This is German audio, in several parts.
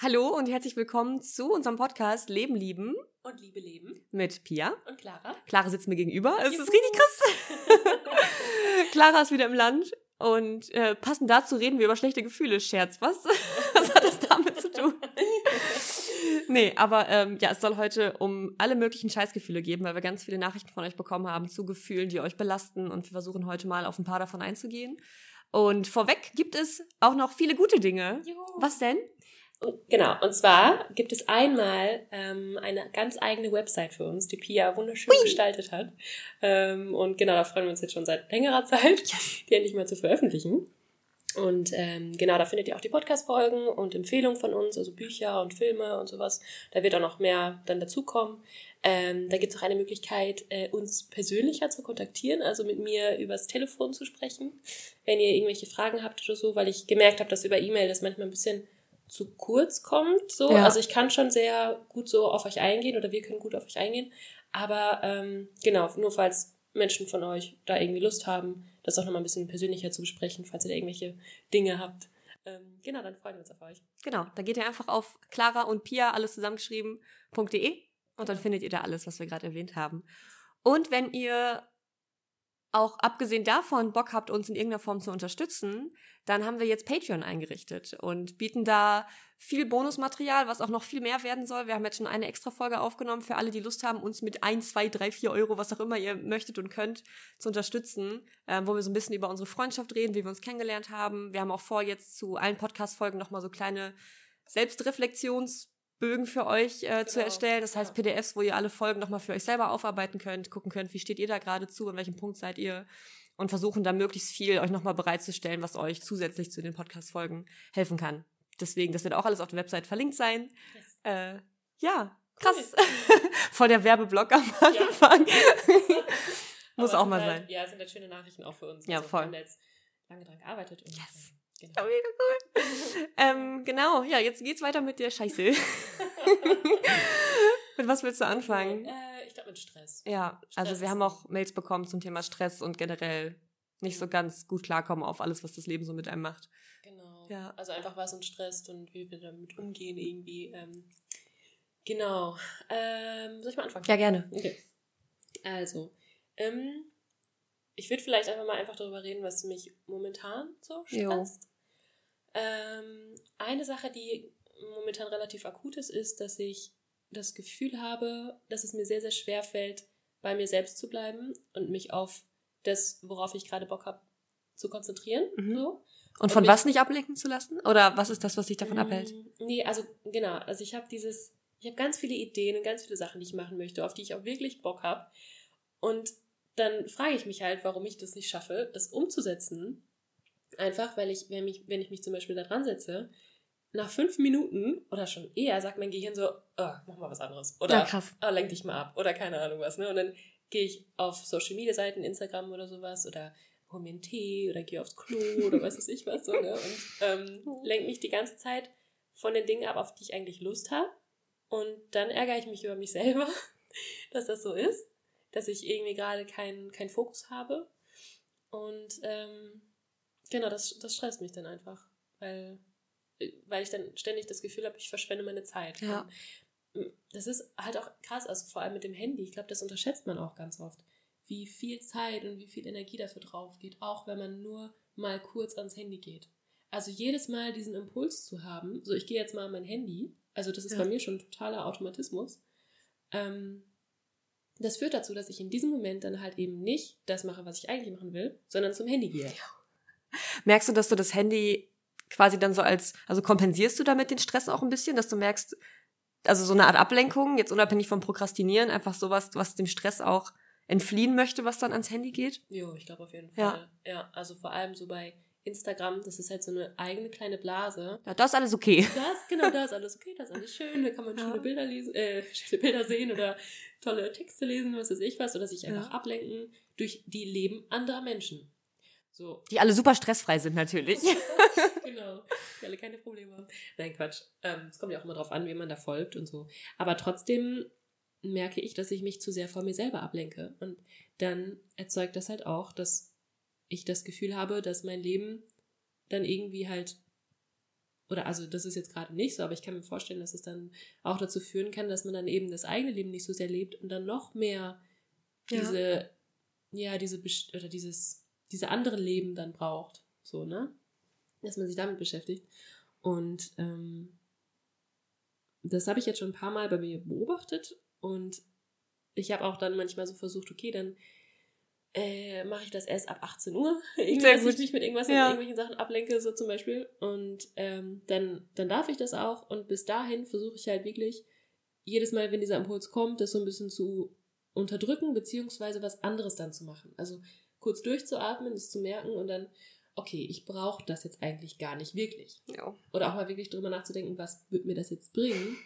Hallo und herzlich willkommen zu unserem Podcast Leben lieben und Liebe leben mit Pia und Clara. Clara sitzt mir gegenüber. Es ist richtig krass. Clara ist wieder im Land und äh, passend dazu reden wir über schlechte Gefühle. Scherz, was? was hat das damit zu tun? nee, aber ähm, ja, es soll heute um alle möglichen Scheißgefühle geben, weil wir ganz viele Nachrichten von euch bekommen haben zu Gefühlen, die euch belasten und wir versuchen heute mal auf ein paar davon einzugehen. Und vorweg gibt es auch noch viele gute Dinge. Juhu. Was denn? Und, genau, und zwar gibt es einmal ähm, eine ganz eigene Website für uns, die Pia wunderschön Hui. gestaltet hat. Ähm, und genau, da freuen wir uns jetzt schon seit längerer Zeit, die endlich mal zu veröffentlichen. Und ähm, genau, da findet ihr auch die Podcast-Folgen und Empfehlungen von uns, also Bücher und Filme und sowas. Da wird auch noch mehr dann dazukommen. Ähm, da gibt es auch eine Möglichkeit, äh, uns persönlicher zu kontaktieren, also mit mir übers Telefon zu sprechen, wenn ihr irgendwelche Fragen habt oder so, weil ich gemerkt habe, dass über E-Mail das manchmal ein bisschen zu kurz kommt. So. Ja. Also ich kann schon sehr gut so auf euch eingehen oder wir können gut auf euch eingehen. Aber ähm, genau, nur falls Menschen von euch da irgendwie Lust haben, das auch nochmal ein bisschen persönlicher zu besprechen, falls ihr da irgendwelche Dinge habt. Ähm, genau, dann freuen wir uns auf euch. Genau, da geht ihr einfach auf Clara und Pia, alles zusammengeschrieben.de und dann findet ihr da alles, was wir gerade erwähnt haben. Und wenn ihr auch abgesehen davon Bock habt, uns in irgendeiner Form zu unterstützen, dann haben wir jetzt Patreon eingerichtet und bieten da viel Bonusmaterial, was auch noch viel mehr werden soll. Wir haben jetzt schon eine extra Folge aufgenommen für alle, die Lust haben, uns mit 1, 2, 3, 4 Euro, was auch immer ihr möchtet und könnt, zu unterstützen, ähm, wo wir so ein bisschen über unsere Freundschaft reden, wie wir uns kennengelernt haben. Wir haben auch vor, jetzt zu allen Podcast-Folgen nochmal so kleine Selbstreflexionsbögen für euch äh, zu Genau, erstellen. Das heißt ja. PDFs, wo ihr alle Folgen nochmal für euch selber aufarbeiten könnt, gucken könnt, wie steht ihr da gerade zu, an welchem Punkt seid ihr und versuchen da möglichst viel euch nochmal bereitzustellen, was euch zusätzlich zu den Podcast-Folgen helfen kann. Deswegen, das wird auch alles auf der Website verlinkt sein. Yes. Äh, ja, krass. Voll der Werbeblock am Ja. Anfang. Muss Aber auch mal halt, sein. Ja, es sind halt schöne Nachrichten auch für uns. Ja, Also, voll. Wir haben jetzt lange dran gearbeitet. Und, Yes. Ja, Genau. mega cool. ähm, genau, ja, jetzt geht's weiter mit der Scheiße. mit was willst du anfangen? Äh, ich glaube mit Stress. Ja, also Stress wir ist- haben auch Mails bekommen zum Thema Stress und generell nicht so ganz gut klarkommen auf alles, was das Leben so mit einem macht. Genau. Ja. Also einfach was uns stresst und wie wir damit umgehen irgendwie. Ähm, genau. Ähm, soll ich mal anfangen? Ja, gerne. Okay. Also, ähm, ich würde vielleicht einfach mal einfach darüber reden, was mich momentan so stresst. Ähm, eine Sache, die momentan relativ akut ist, ist, dass ich das Gefühl habe, dass es mir sehr, sehr schwer fällt, bei mir selbst zu bleiben und mich auf das, worauf ich gerade Bock habe, zu konzentrieren. Mhm. So. Und von mich- was nicht ablenken zu lassen? Oder was ist das, was dich davon abhält? Mm, Nee, also genau, also ich habe dieses, ich habe ganz viele Ideen und ganz viele Sachen, die ich machen möchte, auf die ich auch wirklich Bock habe. Und dann frage ich mich halt, warum ich das nicht schaffe, das umzusetzen. Einfach, weil ich, wenn, mich, wenn ich mich zum Beispiel da dran setze, nach fünf Minuten oder schon eher sagt mein Gehirn so, oh, mach mal was anderes. Oder Ja, krass. oh, lenk dich mal ab. Oder keine Ahnung was. Ne? Und dann gehe ich auf Social Media Seiten, Instagram oder sowas oder hol mir einen Tee oder gehe aufs Klo oder was weiß ich was so, ne? Und ähm, lenke mich die ganze Zeit von den Dingen ab, auf die ich eigentlich Lust habe. Und dann ärgere ich mich über mich selber, dass das so ist, dass ich irgendwie gerade keinen keinen Fokus habe. Und ähm, genau, das, das stresst mich dann einfach, weil, weil ich dann ständig das Gefühl habe, ich verschwende meine Zeit. Ja. Und das ist halt auch krass, also vor allem mit dem Handy. Ich glaube, das unterschätzt man auch ganz oft, wie viel Zeit und wie viel Energie dafür drauf geht, auch wenn man nur mal kurz ans Handy geht. Also jedes Mal diesen Impuls zu haben, so ich gehe jetzt mal an mein Handy, also das ist Ja. bei mir schon ein totaler Automatismus, ähm, das führt dazu, dass ich in diesem Moment dann halt eben nicht das mache, was ich eigentlich machen will, sondern zum Handy gehe. Merkst du, dass du das Handy quasi dann so als, also kompensierst du damit den Stress auch ein bisschen, dass du merkst, also so eine Art Ablenkung, jetzt unabhängig vom Prokrastinieren, einfach sowas, was dem Stress auch entfliehen möchte, was dann ans Handy geht? Jo, ich glaube auf jeden Ja. Fall. Ja. also vor allem so bei Instagram, das ist halt so eine eigene kleine Blase. Ja, das ist alles okay. Da ist, genau, da ist alles okay, da ist alles schön, da kann man Ja. schöne Bilder lesen, äh, schöne Bilder sehen oder tolle Texte lesen, was weiß ich was, oder sich einfach Ja. ablenken durch die Leben anderer Menschen. So, Die alle super stressfrei sind natürlich. genau, die alle keine Probleme haben. Nein, Quatsch. Ähm, Es kommt ja auch immer drauf an, wie man da folgt und so. Aber trotzdem merke ich, dass ich mich zu sehr vor mir selber ablenke. Und dann erzeugt das halt auch, dass ich das Gefühl habe, dass mein Leben dann irgendwie halt oder also das ist jetzt gerade nicht so, aber ich kann mir vorstellen, dass es dann auch dazu führen kann, dass man dann eben das eigene Leben nicht so sehr lebt und dann noch mehr diese, ja, ja diese, oder dieses, diese andere Leben dann braucht. So, ne? Dass man sich damit beschäftigt. Und ähm, das habe ich jetzt schon ein paar Mal bei mir beobachtet und ich habe auch dann manchmal so versucht, okay, dann äh, mache ich das erst ab 18 Uhr. Dass ich mich mit irgendwas ja. irgendwelchen Sachen ablenke, so zum Beispiel. Und ähm, dann, dann darf ich das auch. Und bis dahin versuche ich halt wirklich, jedes Mal, wenn dieser Impuls kommt, das so ein bisschen zu unterdrücken, beziehungsweise was anderes dann zu machen. Also kurz durchzuatmen, das zu merken und dann, okay, ich brauche das jetzt eigentlich gar nicht wirklich. Ja. Oder auch mal wirklich drüber nachzudenken, was wird mir das jetzt bringen,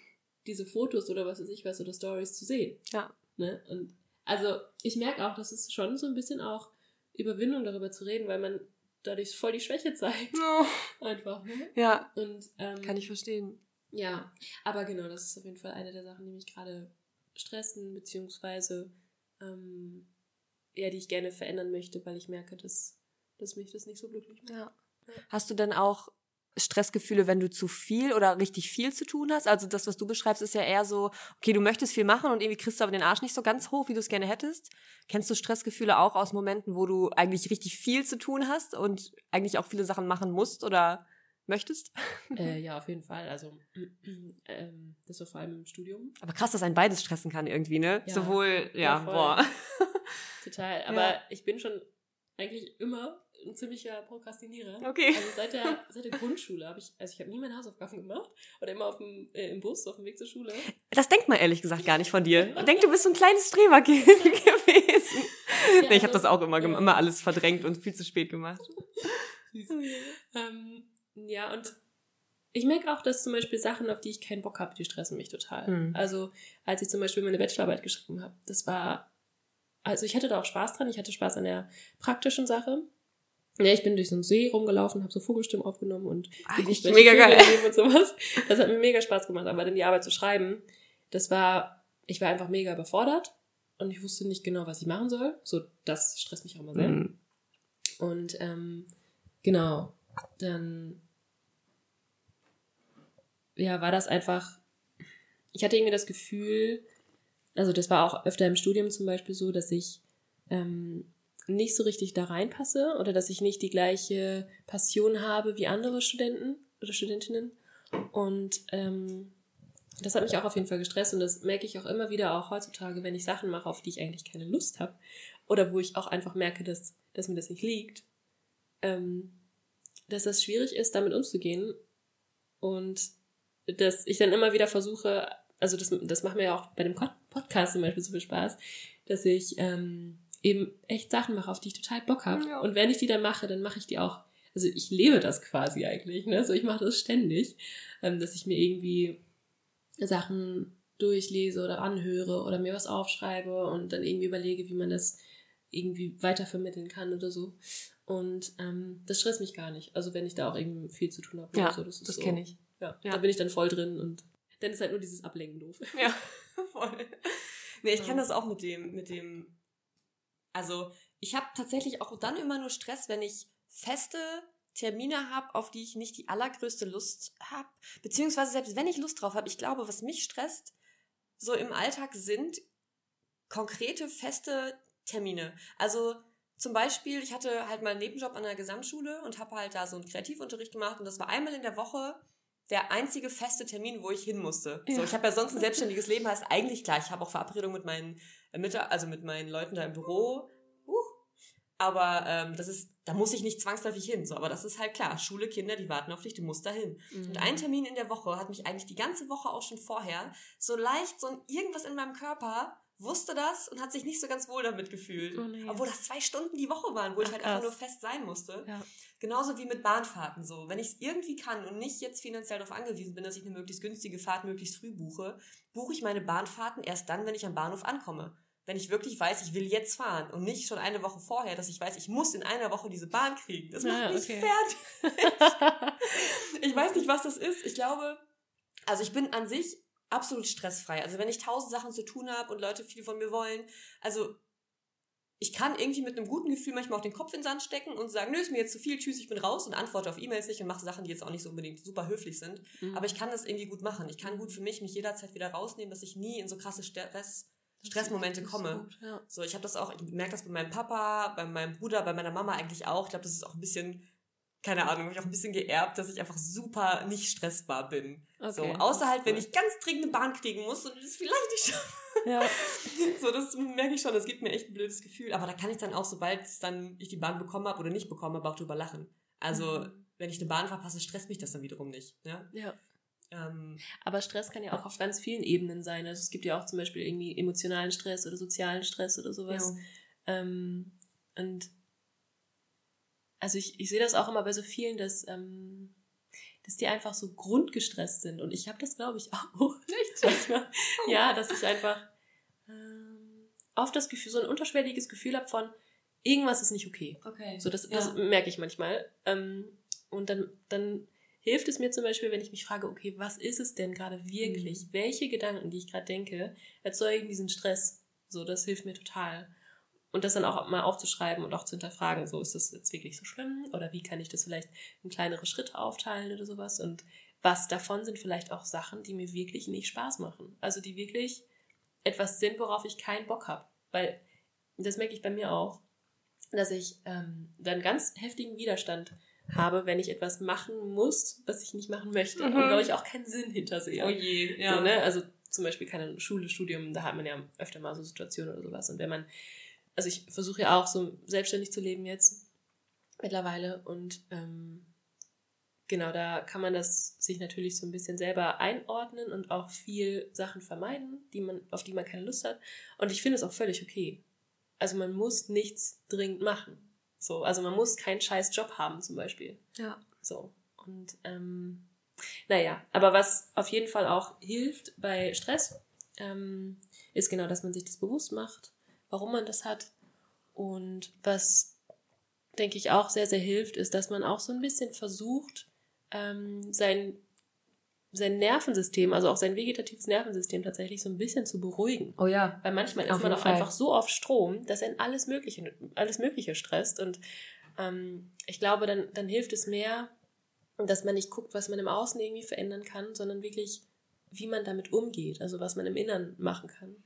diese Fotos oder was weiß ich was oder Stories zu sehen. Ja. Ne? Und also ich merke auch, dass es schon so ein bisschen auch Überwindung darüber zu reden, weil man dadurch voll die Schwäche zeigt. Oh. Einfach, ne? Ja. Und, ähm, Kann ich verstehen. Ja, aber genau, das ist auf jeden Fall eine der Sachen, die mich gerade stressen, beziehungsweise ähm, ja, die ich gerne verändern möchte, weil ich merke, dass, dass mich das nicht so glücklich macht. Ja. Hast du denn auch Stressgefühle, wenn du zu viel oder richtig viel zu tun hast? Also das, was du beschreibst, ist ja eher so, okay, du möchtest viel machen und irgendwie kriegst du aber den Arsch nicht so ganz hoch, wie du es gerne hättest. Kennst du Stressgefühle auch aus Momenten, wo du eigentlich richtig viel zu tun hast und eigentlich auch viele Sachen machen musst oder möchtest? Äh, ja, auf jeden Fall. Also ähm, das war vor allem im Studium. Aber krass, dass ein beides stressen kann irgendwie, ne? Ja, Sowohl, ja, ja boah. Total. Aber ja. ich bin schon eigentlich immer ein ziemlicher Prokrastinierer. Okay. Also seit der, seit der Grundschule habe ich, also ich habe nie meine Hausaufgaben gemacht oder immer auf dem, äh, im Bus auf dem Weg zur Schule. Das denkt man ehrlich gesagt gar nicht von dir. Denkt, du bist so ein kleines Streberkind gewesen. Ja, nee, ich habe also, das auch immer, ja. immer alles verdrängt und viel zu spät gemacht. Süß. Ähm, ja, und ich merke auch, dass zum Beispiel Sachen, auf die ich keinen Bock habe, die stressen mich total. Hm. Also, als ich zum Beispiel meine Bachelorarbeit geschrieben habe, das war, also ich hatte da auch Spaß dran, ich hatte Spaß an der praktischen Sache. Ja, ich bin durch so einen See rumgelaufen, habe so Vogelstimmen aufgenommen und ich mega geil und sowas. Das hat mir mega Spaß gemacht, aber dann die Arbeit zu schreiben, das war, ich war einfach mega überfordert und ich wusste nicht genau, was ich machen soll. So, das stresst mich auch immer sehr. Mhm. Und ähm, genau, dann ja, war das einfach, ich hatte irgendwie das Gefühl, also das war auch öfter im Studium zum Beispiel so, dass ich ähm, nicht so richtig da reinpasse oder dass ich nicht die gleiche Passion habe wie andere Studenten oder Studentinnen. Und ähm, das hat mich auch auf jeden Fall gestresst und das merke ich auch immer wieder, auch heutzutage, wenn ich Sachen mache, auf die ich eigentlich keine Lust habe oder wo ich auch einfach merke, dass, dass mir das nicht liegt, ähm, dass das schwierig ist, damit umzugehen und dass ich dann immer wieder versuche, also das, das macht mir ja auch bei dem Podcast zum Beispiel so viel Spaß, dass ich ähm, eben echt Sachen mache, auf die ich total Bock habe. Ja. Und wenn ich die dann mache, dann mache ich die auch. Also ich lebe das quasi eigentlich, ne? So ich mache das ständig, ähm, dass ich mir irgendwie Sachen durchlese oder anhöre oder mir was aufschreibe und dann irgendwie überlege, wie man das irgendwie weitervermitteln kann oder so. Und ähm, das stresst mich gar nicht. Also wenn ich da auch irgendwie viel zu tun habe. Ja, so, das, das so, kenne ich. Ja, ja, da bin ich dann voll drin und dann ist halt nur dieses Ablenken doof. Ja, voll. Nee, ich kenne das auch mit dem, mit dem also ich habe tatsächlich auch dann immer nur Stress, wenn ich feste Termine habe, auf die ich nicht die allergrößte Lust habe. Beziehungsweise selbst wenn ich Lust drauf habe, ich glaube, was mich stresst, so im Alltag sind konkrete, feste Termine. Also zum Beispiel, ich hatte halt mal einen Nebenjob an der Gesamtschule und habe halt da so einen Kreativunterricht gemacht und das war einmal in der Woche der einzige feste Termin, wo ich hin musste. Ja. So, ich habe ja sonst ein selbstständiges Leben, heißt eigentlich klar, ich habe auch Verabredungen mit meinen mit, also mit meinen Leuten da im Büro. Uh, aber ähm, das ist, da muss ich nicht zwangsläufig hin. So, aber das ist halt klar. Schule, Kinder, die warten auf dich, du musst dahin. Mhm. Und ein Termin in der Woche hat mich eigentlich die ganze Woche auch schon vorher so leicht, so ein irgendwas in meinem Körper wusste das und hat sich nicht so ganz wohl damit gefühlt. Oh nee. Obwohl das zwei Stunden die Woche waren, wo Ach, ich halt krass. einfach nur fest sein musste. Ja. Genauso wie mit Bahnfahrten so. Wenn ich es irgendwie kann und nicht jetzt finanziell darauf angewiesen bin, dass ich eine möglichst günstige Fahrt möglichst früh buche, buche ich meine Bahnfahrten erst dann, wenn ich am Bahnhof ankomme. Wenn ich wirklich weiß, ich will jetzt fahren und nicht schon eine Woche vorher, dass ich weiß, ich muss in einer Woche diese Bahn kriegen. Das macht ja, mich okay. fertig. ich weiß nicht, was das ist. Ich glaube, also ich bin an sich absolut stressfrei. Also wenn ich tausend Sachen zu tun habe und Leute viel von mir wollen, also ich kann irgendwie mit einem guten Gefühl manchmal auch den Kopf in den Sand stecken und sagen, nö, ist mir jetzt zu viel, tschüss, ich bin raus und antworte auf E-Mails nicht und mache Sachen, die jetzt auch nicht so unbedingt super höflich sind. Mhm. Aber ich kann das irgendwie gut machen. Ich kann gut für mich mich jederzeit wieder rausnehmen, dass ich nie in so krasse Stress, Stressmomente komme. Gut, ja. So, ich habe das auch, ich merke das bei meinem Papa, bei meinem Bruder, bei meiner Mama eigentlich auch. Ich glaube, das ist auch ein bisschen keine Ahnung, habe ich auch ein bisschen geerbt, dass ich einfach super nicht stressbar bin. Okay, so, außer halt, wenn ich ganz dringend eine Bahn kriegen muss und das vielleicht nicht schaffe. Ja. so, das merke ich schon, das gibt mir echt ein blödes Gefühl. Aber da kann ich dann auch, sobald dann ich die Bahn bekommen habe oder nicht bekommen habe, auch drüber lachen. Also, mhm. wenn ich eine Bahn verpasse, stresst mich das dann wiederum nicht. Ja. ja. Ähm, Aber Stress kann ja auch auf ganz vielen Ebenen sein. Also es gibt ja auch zum Beispiel irgendwie emotionalen Stress oder sozialen Stress oder sowas. Ja. Ähm, und also ich, ich sehe das auch immer bei so vielen, dass, ähm, dass die einfach so grundgestresst sind. Und ich habe das, glaube ich, auch. Echt? ja, dass ich einfach ähm, oft das Gefühl, so ein unterschwelliges Gefühl habe von, irgendwas ist nicht okay. Okay. So, das, das ja. merke ich manchmal. Ähm, und dann, dann hilft es mir zum Beispiel, wenn ich mich frage, okay, was ist es denn gerade wirklich? Mhm. Welche Gedanken, die ich gerade denke, erzeugen diesen Stress? So, das hilft mir total. Und das dann auch mal aufzuschreiben und auch zu hinterfragen, so ist das jetzt wirklich so schlimm oder wie kann ich das vielleicht in kleinere Schritte aufteilen oder sowas und was davon sind vielleicht auch Sachen, die mir wirklich nicht Spaß machen. Also die wirklich etwas sind, worauf ich keinen Bock habe. Weil das merke ich bei mir auch, dass ich ähm, dann ganz heftigen Widerstand habe, wenn ich etwas machen muss, was ich nicht machen möchte. Mhm. Und glaube ich auch keinen Sinn hintersehe. Oh je, ja. So, ne? Also zum Beispiel keine Schule, Studium, da hat man ja öfter mal so Situationen oder sowas. Und wenn man also ich versuche ja auch so selbstständig zu leben jetzt mittlerweile und ähm, genau, da kann man das sich natürlich so ein bisschen selber einordnen und auch viel Sachen vermeiden, die man, auf die man keine Lust hat. Und ich finde es auch völlig okay. Also man muss nichts dringend machen. So, also man muss keinen scheiß Job haben zum Beispiel. Ja. So. Und ähm, naja, aber was auf jeden Fall auch hilft bei Stress, ähm, ist genau, dass man sich das bewusst macht warum man das hat. Und was, denke ich, auch sehr, sehr hilft, ist, dass man auch so ein bisschen versucht, ähm, sein, sein Nervensystem, also auch sein vegetatives Nervensystem tatsächlich so ein bisschen zu beruhigen. Oh ja. Weil manchmal ist man auch einfach so auf Strom, dass er alles Mögliche, alles Mögliche stresst. Und ähm, ich glaube, dann, dann hilft es mehr, dass man nicht guckt, was man im Außen irgendwie verändern kann, sondern wirklich, wie man damit umgeht, also was man im Inneren machen kann.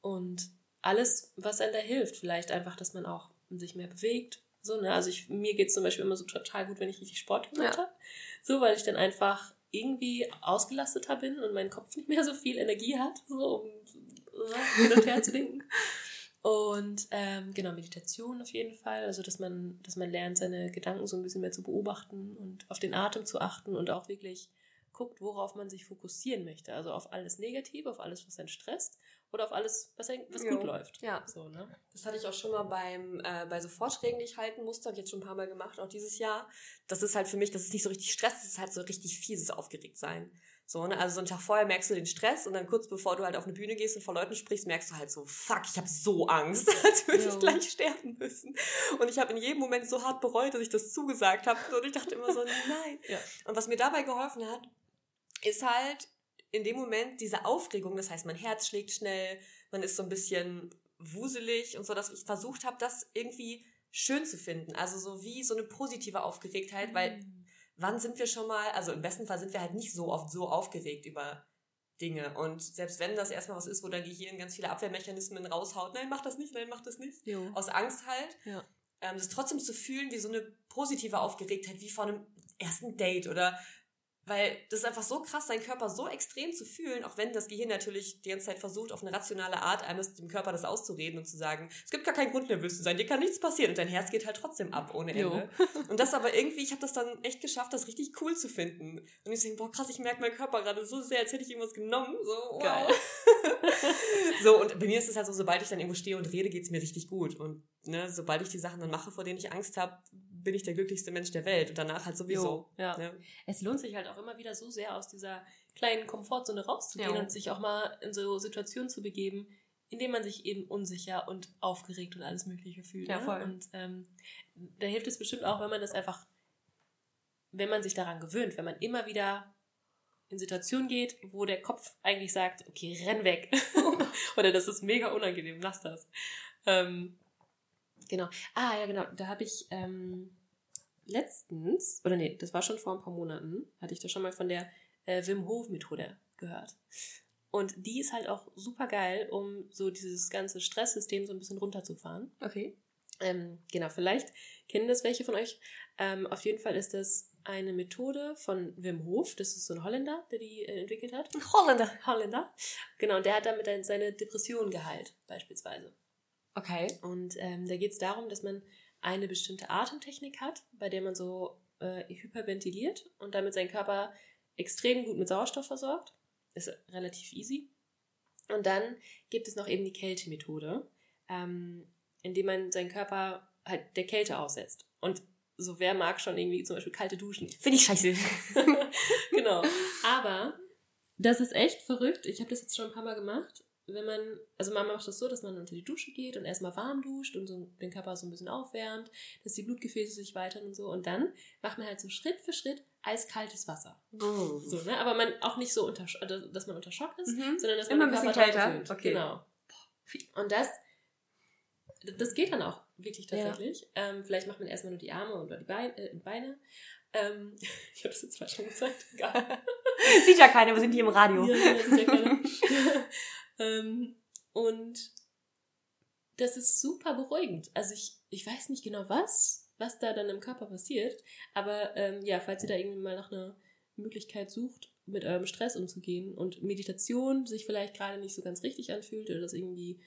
Und alles, was einem da hilft. Vielleicht einfach, dass man auch sich mehr bewegt. So, ne? Also ich, mir geht es zum Beispiel immer so total gut, wenn ich richtig Sport gemacht ja. habe. So, weil ich dann einfach irgendwie ausgelasteter bin und mein Kopf nicht mehr so viel Energie hat, so um so, hin und her zu denken. Und ähm, genau, Meditation auf jeden Fall. Also dass man, dass man lernt, seine Gedanken so ein bisschen mehr zu beobachten und auf den Atem zu achten und auch wirklich guckt, worauf man sich fokussieren möchte. Also auf alles Negative, auf alles, was einen stresst oder auf alles, was, was gut läuft. Ja. So, ne? Das hatte ich auch schon mal beim, äh, bei so Vorträgen, die ich halten musste, habe ich jetzt schon ein paar Mal gemacht, auch dieses Jahr. Das ist halt für mich, das ist nicht so richtig Stress, das ist halt so richtig fieses Aufgeregtsein. So, ne? Also so einen Tag vorher merkst du den Stress und dann kurz bevor du halt auf eine Bühne gehst und vor Leuten sprichst, merkst du halt so, fuck, ich habe so Angst, als würde ich gleich sterben müssen. Und ich habe in jedem Moment so hart bereut, dass ich das zugesagt habe. Und ich dachte immer so, nein. Ja. Und was mir dabei geholfen hat, ist halt in dem Moment diese Aufregung, das heißt, mein Herz schlägt schnell, man ist so ein bisschen wuselig und so, dass ich versucht habe, das irgendwie schön zu finden. Also so wie so eine positive Aufgeregtheit, weil mhm. wann sind wir schon mal, also im besten Fall sind wir halt nicht so oft so aufgeregt über Dinge. Und selbst wenn das erstmal was ist, wo dein Gehirn ganz viele Abwehrmechanismen raushaut, nein, mach das nicht, nein, mach das nicht. Jo. Aus Angst halt. Ja. Ähm, das trotzdem zu fühlen wie so eine positive Aufgeregtheit, wie vor einem ersten Date oder weil das ist einfach so krass, seinen Körper so extrem zu fühlen, auch wenn das Gehirn natürlich die ganze Zeit versucht, auf eine rationale Art einem dem Körper das auszureden und zu sagen, es gibt gar keinen Grund nervös zu sein, dir kann nichts passieren und dein Herz geht halt trotzdem ab ohne Ende. und das aber irgendwie, ich habe das dann echt geschafft, das richtig cool zu finden. Und ich denke, boah krass, ich merke meinen Körper gerade so sehr, als hätte ich irgendwas genommen. So, wow. Geil. so, und bei mir ist es halt so, sobald ich dann irgendwo stehe und rede, geht's mir richtig gut. Und ne, sobald ich die Sachen dann mache, vor denen ich Angst habe, bin ich der glücklichste Mensch der Welt und danach halt sowieso. Jo, ja. Ne? Es lohnt sich halt auch immer wieder so sehr aus dieser kleinen Komfortzone rauszugehen ja. und sich auch mal in so Situationen zu begeben, in denen man sich eben unsicher und aufgeregt und alles Mögliche fühlt. Ja, ne? voll. Und ähm, da hilft es bestimmt auch, wenn man das einfach, wenn man sich daran gewöhnt, wenn man immer wieder in Situationen geht, wo der Kopf eigentlich sagt, okay, renn weg. Oder das ist mega unangenehm, lass das. Ähm, Genau. Ah, ja, genau. Da habe ich ähm, letztens, oder nee, das war schon vor ein paar Monaten, hatte ich da schon mal von der äh, Wim Hof Methode gehört. Und die ist halt auch super geil, um so dieses ganze Stresssystem so ein bisschen runterzufahren. Okay. Ähm, genau, vielleicht kennen das welche von euch. Ähm, auf jeden Fall ist das eine Methode von Wim Hof. Das ist so ein Holländer, der die äh, entwickelt hat. Ein Holländer. Holländer. Genau, und der hat damit seine Depression geheilt, beispielsweise. Okay. Und ähm, da geht es darum, dass man eine bestimmte Atemtechnik hat, bei der man so äh, hyperventiliert und damit seinen Körper extrem gut mit Sauerstoff versorgt. Ist relativ easy. Und dann gibt es noch eben die Kältemethode, ähm, indem man seinen Körper halt der Kälte aussetzt. Und so wer mag schon irgendwie zum Beispiel kalte Duschen. Finde ich scheiße. genau. Aber das ist echt verrückt. Ich habe das jetzt schon ein paar Mal gemacht. Wenn man, also man macht das so, dass man unter die Dusche geht und erstmal warm duscht und so den Körper so ein bisschen aufwärmt, dass die Blutgefäße sich weitern und so. Und dann macht man halt so Schritt für Schritt eiskaltes Wasser. Oh. So, ne? Aber man auch nicht so unter, also, dass man unter Schock ist, Mhm. sondern dass man Immer den ein bisschen kälter. Okay. Genau. Und das, das geht dann auch wirklich tatsächlich. Ähm, vielleicht macht man erstmal nur die Arme oder die Beine. Äh, Beine. Ähm, ich habe das jetzt falsch schon gezeigt. Egal. Sieht ja keiner, wir sind hier im Radio. Ja, ja, ist ja keiner. Ähm, und das ist super beruhigend. Also ich, ich weiß nicht genau was, was da dann im Körper passiert. Aber ähm, ja, falls ihr da irgendwie mal nach einer Möglichkeit sucht, mit eurem Stress umzugehen und Meditation sich vielleicht gerade nicht so ganz richtig anfühlt oder das irgendwie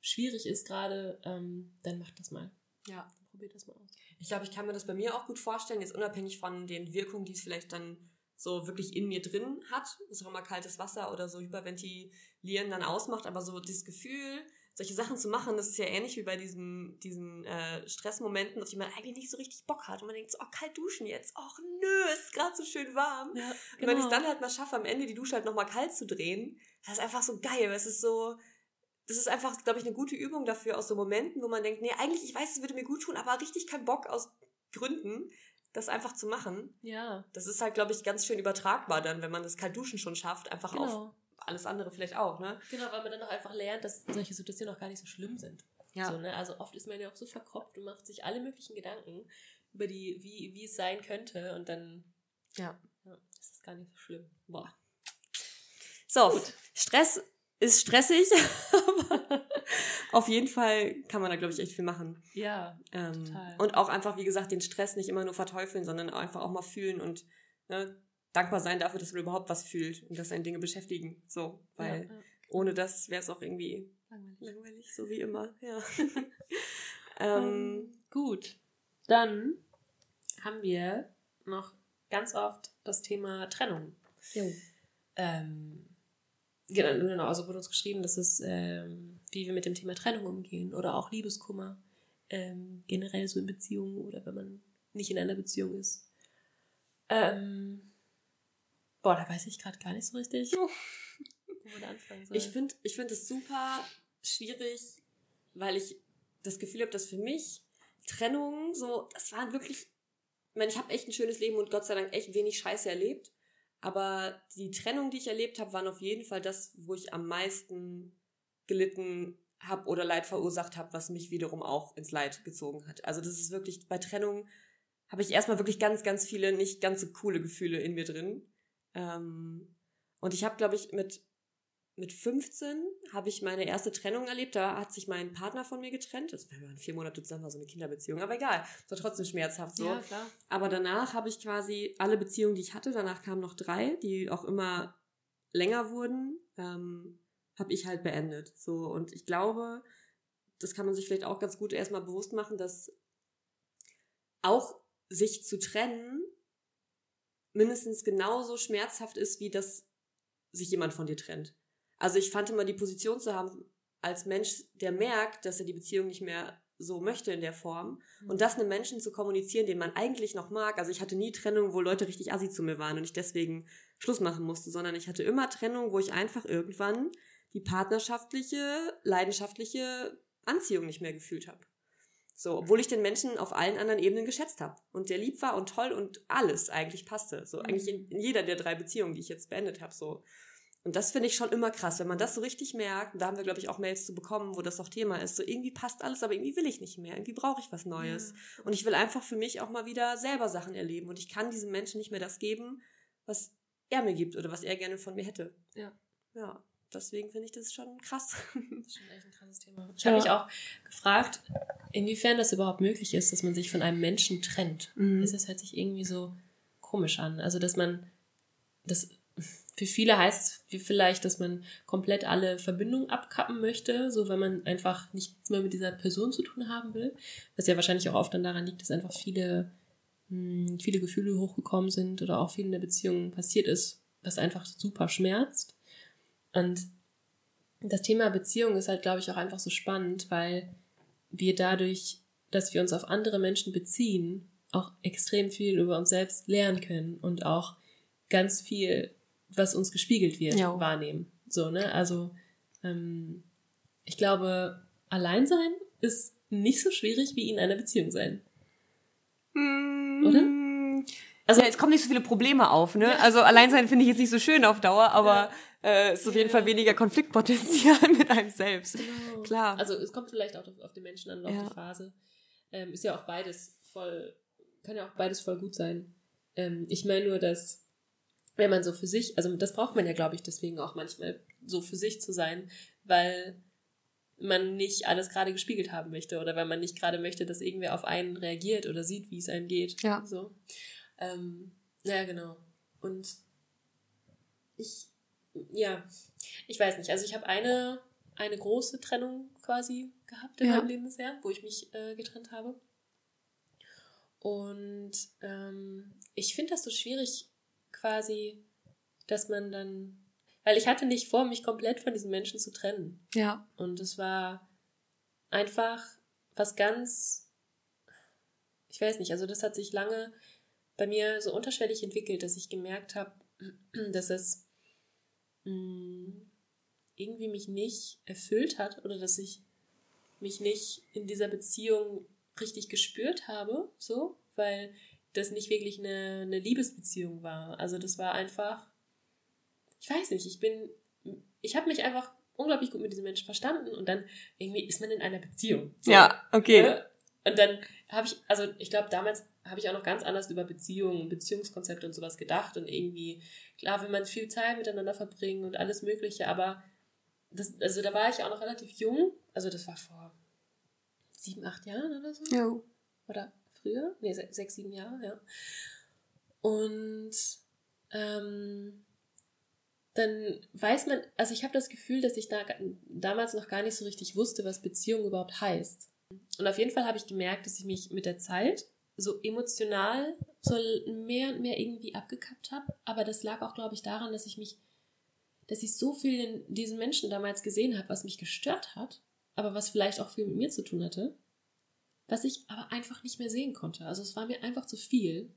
schwierig ist gerade, ähm, dann macht das mal. Ja. Probiert das mal aus. Ich glaube, ich kann mir das bei mir auch gut vorstellen, jetzt unabhängig von den Wirkungen, die es vielleicht dann so wirklich in mir drin hat, was auch immer kaltes Wasser oder so hyperventilieren dann ausmacht, aber so das Gefühl, solche Sachen zu machen, das ist ja ähnlich wie bei diesen, diesen äh, Stressmomenten, auf die man eigentlich nicht so richtig Bock hat und man denkt so, oh, kalt duschen jetzt, ach nö, ist gerade so schön warm. Ja, Und wenn ich es dann halt mal schaffe, am Ende die Dusche halt nochmal kalt zu drehen, das ist einfach so geil, weil es ist so, das ist einfach, glaube ich, eine gute Übung dafür aus so Momenten, wo man denkt, nee, eigentlich, ich weiß, es würde mir gut tun, aber richtig keinen Bock aus Gründen, das einfach zu machen. Ja, Das ist halt, glaube ich, ganz schön übertragbar dann, wenn man das Kaltduschen schon schafft, einfach auf genau. alles andere vielleicht auch, ne? Genau, weil man dann auch einfach lernt, dass solche Situationen auch gar nicht so schlimm sind. So, ne? Also oft ist man ja auch so verkopft und macht sich alle möglichen Gedanken über die, wie, wie es sein könnte und dann Ja. ja, das ist gar nicht so schlimm. Boah. So, Gut. Stress ist stressig, aber auf jeden Fall kann man da, glaube ich, echt viel machen. Ja, Ähm, Total. und auch einfach, wie gesagt, den Stress nicht immer nur verteufeln, sondern einfach auch mal fühlen und ne, dankbar sein dafür, dass man überhaupt was fühlt und dass einen Dinge beschäftigen. So, weil ja, ja, ohne das wäre es auch irgendwie langweilig. langweilig, so wie immer. Ja. ähm, Ähm, gut, dann haben wir noch ganz oft das Thema Trennung. Ähm, genau, genau, also wurde uns geschrieben, dass es, ähm, wie wir mit dem Thema Trennung umgehen oder auch Liebeskummer, ähm, generell so in Beziehungen oder wenn man nicht in einer Beziehung ist. Ähm, boah, da weiß ich gerade gar nicht so richtig, wo man da anfangen soll. Ich finde ich find es super schwierig, weil ich das Gefühl habe, dass für mich Trennungen so, das waren wirklich, ich meine, ich habe echt ein schönes Leben und Gott sei Dank echt wenig Scheiße erlebt. Aber die Trennung, die ich erlebt habe, waren auf jeden Fall das, wo ich am meisten gelitten habe oder Leid verursacht habe, was mich wiederum auch ins Leid gezogen hat. Also das ist wirklich, bei Trennung habe ich erstmal wirklich ganz, ganz viele nicht ganz so coole Gefühle in mir drin. Ähm, und ich habe, glaube ich, mit mit 15 habe ich meine erste Trennung erlebt. Da hat sich mein Partner von mir getrennt. Das waren vier Monate zusammen, war so eine Kinderbeziehung. Aber egal, es war trotzdem schmerzhaft so. Ja, klar. Aber danach habe ich quasi alle Beziehungen, die ich hatte, danach kamen noch drei, die auch immer länger wurden, ähm, habe ich halt beendet. So und ich glaube, das kann man sich vielleicht auch ganz gut erstmal bewusst machen, dass auch sich zu trennen mindestens genauso schmerzhaft ist, wie dass sich jemand von dir trennt. Also ich fand immer die Position zu haben als Mensch, der merkt, dass er die Beziehung nicht mehr so möchte in der Form und das einem Menschen zu kommunizieren, den man eigentlich noch mag. Also ich hatte nie Trennung, wo Leute richtig assi zu mir waren und ich deswegen Schluss machen musste, sondern ich hatte immer Trennung, wo ich einfach irgendwann die partnerschaftliche, leidenschaftliche Anziehung nicht mehr gefühlt habe. So, obwohl ich den Menschen auf allen anderen Ebenen geschätzt habe und der lieb war und toll und alles eigentlich passte. So, eigentlich in, in jeder der drei Beziehungen, die ich jetzt beendet habe, so. Und das finde ich schon immer krass, wenn man das so richtig merkt. Und da haben wir, glaube ich, auch Mails zu bekommen, wo das auch Thema ist. So irgendwie passt alles, aber irgendwie will ich nicht mehr. Irgendwie brauche ich was Neues. Ja. Und ich will einfach für mich auch mal wieder selber Sachen erleben. Und ich kann diesem Menschen nicht mehr das geben, was er mir gibt oder was er gerne von mir hätte. Ja. Ja. Deswegen finde ich das schon krass. Das ist schon echt ein krasses Thema. Ich habe mich auch gefragt, inwiefern das überhaupt möglich ist, dass man sich von einem Menschen trennt. Mhm. Das hört sich irgendwie so komisch an. Also, dass man das für viele heißt es vielleicht, dass man komplett alle Verbindungen abkappen möchte, so wenn man einfach nichts mehr mit dieser Person zu tun haben will. Was ja wahrscheinlich auch oft dann daran liegt, dass einfach viele, hm, viele Gefühle hochgekommen sind oder auch viel in der Beziehung passiert ist, was einfach super schmerzt. Und das Thema Beziehung ist halt, glaube ich, auch einfach so spannend, weil wir dadurch, dass wir uns auf andere Menschen beziehen, auch extrem viel über uns selbst lernen können und auch ganz viel was uns gespiegelt wird, ja. wahrnehmen. So, ne? Also, ähm, ich glaube, allein sein ist nicht so schwierig wie in einer Beziehung sein. Mm. Oder? Also, ja, es kommen nicht so viele Probleme auf, ne? Ja. Also, allein sein finde ich jetzt nicht so schön auf Dauer, aber äh, ist auf jeden Fall weniger Konfliktpotenzial mit einem selbst. Genau. Klar. Also, es kommt vielleicht auch auf den Menschen an, auf die Phase. Ähm, ist ja auch beides voll, kann ja auch beides voll gut sein. Ähm, ich meine nur, dass wenn man so für sich, also das braucht man ja, glaube ich, deswegen auch manchmal so für sich zu sein, weil man nicht alles gerade gespiegelt haben möchte oder weil man nicht gerade möchte, dass irgendwer auf einen reagiert oder sieht, wie es einem geht. Ja. So. Ähm, naja, genau. Und ich, ja, ich weiß nicht. Also ich habe eine, eine große Trennung quasi gehabt in ja. meinem Leben bisher, wo ich mich äh, getrennt habe. Und ähm, ich finde das so schwierig, quasi, dass man dann, weil ich hatte nicht vor, mich komplett von diesen Menschen zu trennen. Ja. Und es war einfach was ganz, ich weiß nicht, also das hat sich lange bei mir so unterschwellig entwickelt, dass ich gemerkt habe, dass es mm, irgendwie mich nicht erfüllt hat oder dass ich mich nicht in dieser Beziehung richtig gespürt habe, so, weil das nicht wirklich eine, eine Liebesbeziehung war. Also das war einfach, ich weiß nicht, ich bin, ich habe mich einfach unglaublich gut mit diesem Menschen verstanden und dann irgendwie ist man in einer Beziehung. So. Ja, okay. Und dann habe ich, also ich glaube, damals habe ich auch noch ganz anders über Beziehungen, Beziehungskonzepte und sowas gedacht und irgendwie, klar, will man viel Zeit miteinander verbringen und alles Mögliche, aber das, also da war ich auch noch relativ jung, also das war vor sieben, acht Jahren oder so. Ja. Oder früher, nee, sechs, sieben Jahre, ja. Und ähm, dann weiß man, also ich habe das Gefühl, dass ich da damals noch gar nicht so richtig wusste, was Beziehung überhaupt heißt. Und auf jeden Fall habe ich gemerkt, dass ich mich mit der Zeit so emotional so mehr und mehr irgendwie abgekappt habe. Aber das lag auch, glaube ich, daran, dass ich mich, dass ich so viel in diesen Menschen damals gesehen habe, was mich gestört hat, aber was vielleicht auch viel mit mir zu tun hatte was ich aber einfach nicht mehr sehen konnte. Also es war mir einfach zu viel.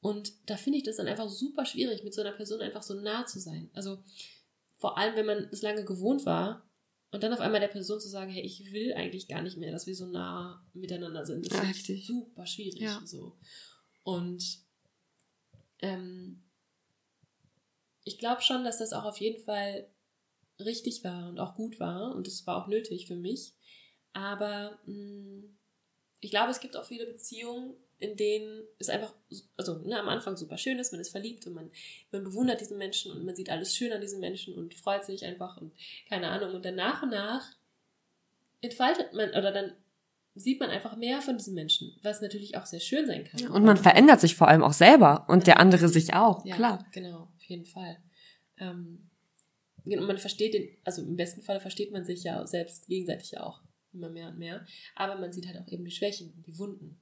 Und da finde ich das dann einfach super schwierig, mit so einer Person einfach so nah zu sein. Also vor allem, wenn man es lange gewohnt war und dann auf einmal der Person zu sagen, hey, ich will eigentlich gar nicht mehr, dass wir so nah miteinander sind. Das ja, ist super schwierig. Ja. So. Und ähm, ich glaube schon, dass das auch auf jeden Fall richtig war und auch gut war und es war auch nötig für mich. Aber mh, mm, ich glaube, es gibt auch viele Beziehungen, in denen es einfach, also ne, am Anfang super schön ist, man ist verliebt und man, man bewundert diesen Menschen und man sieht alles schön an diesen Menschen und freut sich einfach und keine Ahnung. Und dann nach und nach entfaltet man oder dann sieht man einfach mehr von diesen Menschen, was natürlich auch sehr schön sein kann. Und man verändert sich vor allem auch selber und der andere sich auch, ja, klar. Genau, auf jeden Fall. Ähm, und man versteht den, also im besten Fall versteht man sich ja selbst gegenseitig ja auch immer mehr und mehr. Aber man sieht halt auch eben die Schwächen die Wunden.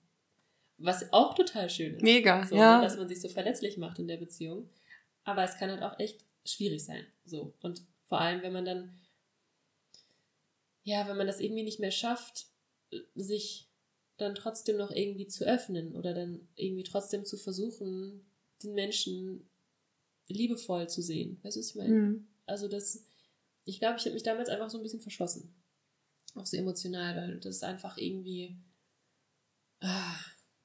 Was auch total schön ist. Mega, so, ja. Dass man sich so verletzlich macht in der Beziehung. Aber es kann halt auch echt schwierig sein. So. Und vor allem, wenn man dann, ja, wenn man das irgendwie nicht mehr schafft, sich dann trotzdem noch irgendwie zu öffnen oder dann irgendwie trotzdem zu versuchen, den Menschen liebevoll zu sehen. Weißt du, was ich meine? Mhm. Also das, ich glaube, ich habe mich damals einfach so ein bisschen verschlossen auch so emotional, weil das ist einfach irgendwie.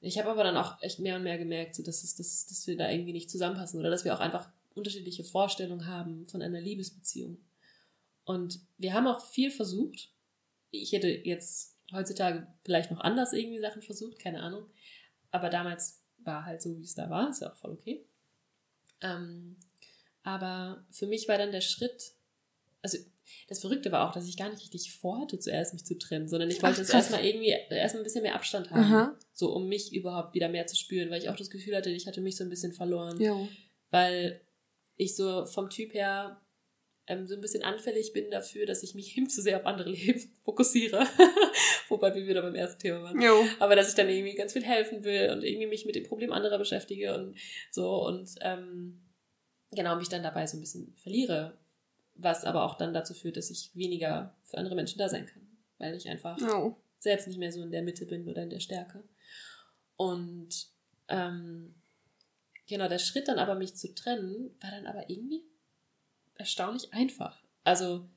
Ich habe aber dann auch echt mehr und mehr gemerkt, so, dass, es, dass, dass wir da irgendwie nicht zusammenpassen oder dass wir auch einfach unterschiedliche Vorstellungen haben von einer Liebesbeziehung. Und wir haben auch viel versucht. Ich hätte jetzt heutzutage vielleicht noch anders irgendwie Sachen versucht, keine Ahnung. Aber damals war halt so, wie es da war, ist ja auch voll okay. Ähm, aber für mich war dann der Schritt, also das Verrückte war auch, dass ich gar nicht richtig vorhatte, zuerst mich zu trennen, sondern ich wollte Ach, jetzt erstmal irgendwie erstmal ein bisschen mehr Abstand haben, Aha. so um mich überhaupt wieder mehr zu spüren, weil ich auch das Gefühl hatte, ich hatte mich so ein bisschen verloren. Jo. Weil ich so vom Typ her ähm, so ein bisschen anfällig bin dafür, dass ich mich eben zu sehr auf andere Leben fokussiere. Wobei wir wieder beim ersten Thema waren. Jo. Aber dass ich dann irgendwie ganz viel helfen will und irgendwie mich mit dem Problem anderer beschäftige und so und ähm, genau mich dann dabei so ein bisschen verliere. Was aber auch dann dazu führt, dass ich weniger für andere Menschen da sein kann. Weil ich einfach oh. selbst nicht mehr so in der Mitte bin oder in der Stärke. Und ähm, genau, der Schritt dann aber, mich zu trennen, war dann aber irgendwie erstaunlich einfach. Also,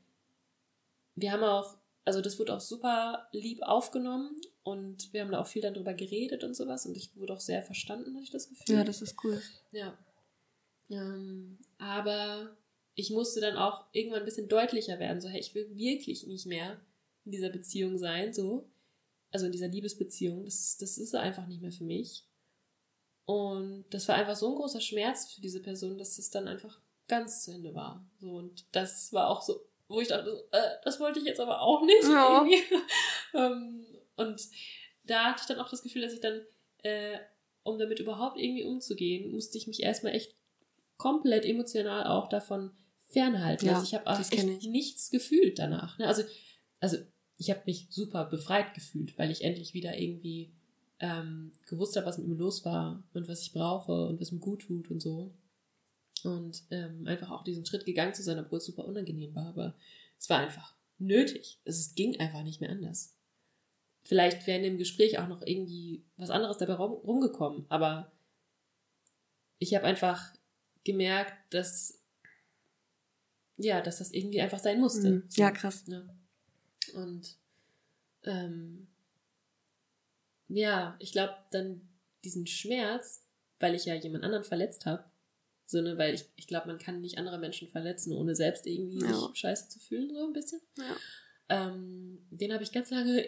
wir haben auch, also das wurde auch super lieb aufgenommen und wir haben da auch viel darüber geredet und sowas und ich wurde auch sehr verstanden, hatte ich das Gefühl. Ja, das ist cool. Ja. Ähm, aber ich musste dann auch irgendwann ein bisschen deutlicher werden, so, hey, ich will wirklich nicht mehr in dieser Beziehung sein, so. Also in dieser Liebesbeziehung. Das ist, das ist einfach nicht mehr für mich. Und das war einfach so ein großer Schmerz für diese Person, dass es dann einfach ganz zu Ende war. So, und das war auch so, wo ich dachte, äh, das wollte ich jetzt aber auch nicht. Ja. ähm, und da hatte ich dann auch das Gefühl, dass ich dann, äh, um damit überhaupt irgendwie umzugehen, musste ich mich erstmal echt komplett emotional auch davon fernhalten. Ja, also ich habe auch echt ich. nichts gefühlt danach. Ne? Also, also ich habe mich super befreit gefühlt, weil ich endlich wieder irgendwie ähm, gewusst habe, was mit mir los war und was ich brauche und was mir gut tut und so. Und ähm, einfach auch diesen Schritt gegangen zu sein, obwohl es super unangenehm war. Aber es war einfach nötig. Es ging einfach nicht mehr anders. Vielleicht wäre in dem Gespräch auch noch irgendwie was anderes dabei rumgekommen, aber ich habe einfach gemerkt, dass ja, dass das irgendwie einfach sein musste. Mhm. Ja, krass. Ja. Und ähm, ja, ich glaube dann diesen Schmerz, weil ich ja jemand anderen verletzt habe, so ne, weil ich, ich glaube, man kann nicht andere Menschen verletzen, ohne selbst irgendwie ja. sich scheiße zu fühlen, so ein bisschen. Ja. Ähm, den habe ich ganz lange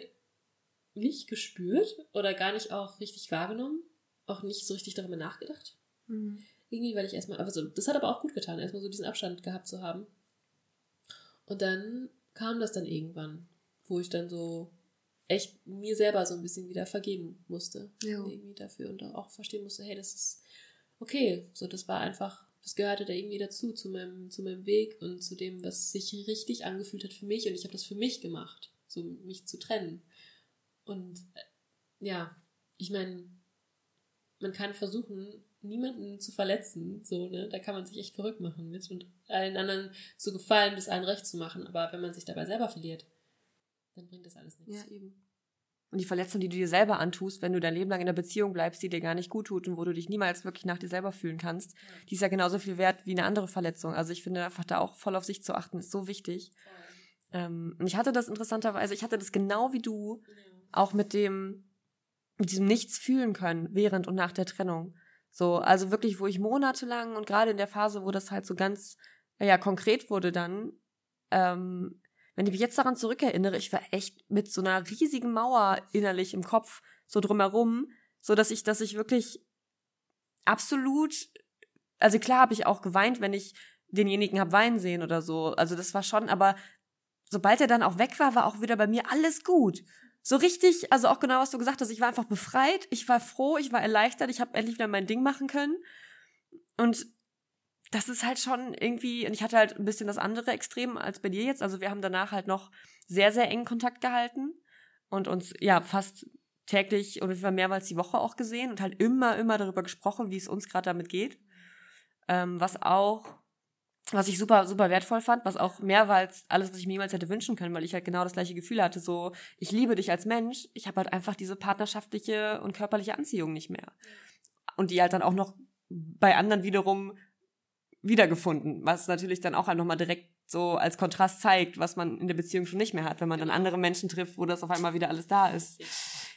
nicht gespürt oder gar nicht auch richtig wahrgenommen, auch nicht so richtig darüber nachgedacht. Mhm. Irgendwie, weil ich erstmal, also das hat aber auch gut getan, erstmal so diesen Abstand gehabt zu haben. Und dann kam das dann irgendwann, wo ich dann so echt mir selber so ein bisschen wieder vergeben musste. Ja. Irgendwie dafür und auch verstehen musste, hey, das ist okay. So, das war einfach, das gehörte da irgendwie dazu, zu meinem, zu meinem Weg und zu dem, was sich richtig angefühlt hat für mich. Und ich habe das für mich gemacht, so mich zu trennen. Und äh, ja, ich meine, man kann versuchen, niemanden zu verletzen, so, ne, da kann man sich echt verrückt machen mit und allen anderen zu gefallen, bis allen recht zu machen, aber wenn man sich dabei selber verliert, dann bringt das alles nichts. Ja, eben. Und die Verletzung, die du dir selber antust, wenn du dein Leben lang in einer Beziehung bleibst, die dir gar nicht gut tut und wo du dich niemals wirklich nach dir selber fühlen kannst, ja. die ist ja genauso viel wert wie eine andere Verletzung. Also ich finde einfach da auch voll auf sich zu achten, ist so wichtig. Ja. Ähm, und ich hatte das interessanterweise, ich hatte das genau wie du, ja. auch mit dem, mit diesem Nichts fühlen können, während und nach der Trennung. So, also wirklich, wo ich monatelang und gerade in der Phase, wo das halt so ganz, ja, konkret wurde dann, ähm, wenn ich mich jetzt daran zurückerinnere, ich war echt mit so einer riesigen Mauer innerlich im Kopf so drumherum, so dass ich, dass ich wirklich absolut, also klar habe ich auch geweint, wenn ich denjenigen hab weinen sehen oder so. Also das war schon, aber sobald er dann auch weg war, war auch wieder bei mir alles gut so richtig, also auch genau was du gesagt hast, ich war einfach befreit, ich war froh, ich war erleichtert, ich habe endlich wieder mein Ding machen können. Und das ist halt schon irgendwie, und ich hatte halt ein bisschen das andere Extrem als bei dir jetzt. Also wir haben danach halt noch sehr, sehr engen Kontakt gehalten und uns ja fast täglich oder mehrmals die Woche auch gesehen und halt immer, immer darüber gesprochen, wie es uns gerade damit geht. Ähm, was auch was ich super, super wertvoll fand, was auch mehr war als alles, was ich mir jemals hätte wünschen können, weil ich halt genau das gleiche Gefühl hatte, so, ich liebe dich als Mensch, ich habe halt einfach diese partnerschaftliche und körperliche Anziehung nicht mehr. Und die halt dann auch noch bei anderen wiederum wiedergefunden, was natürlich dann auch halt nochmal direkt so als Kontrast zeigt, was man in der Beziehung schon nicht mehr hat, wenn man dann andere Menschen trifft, wo das auf einmal wieder alles da ist.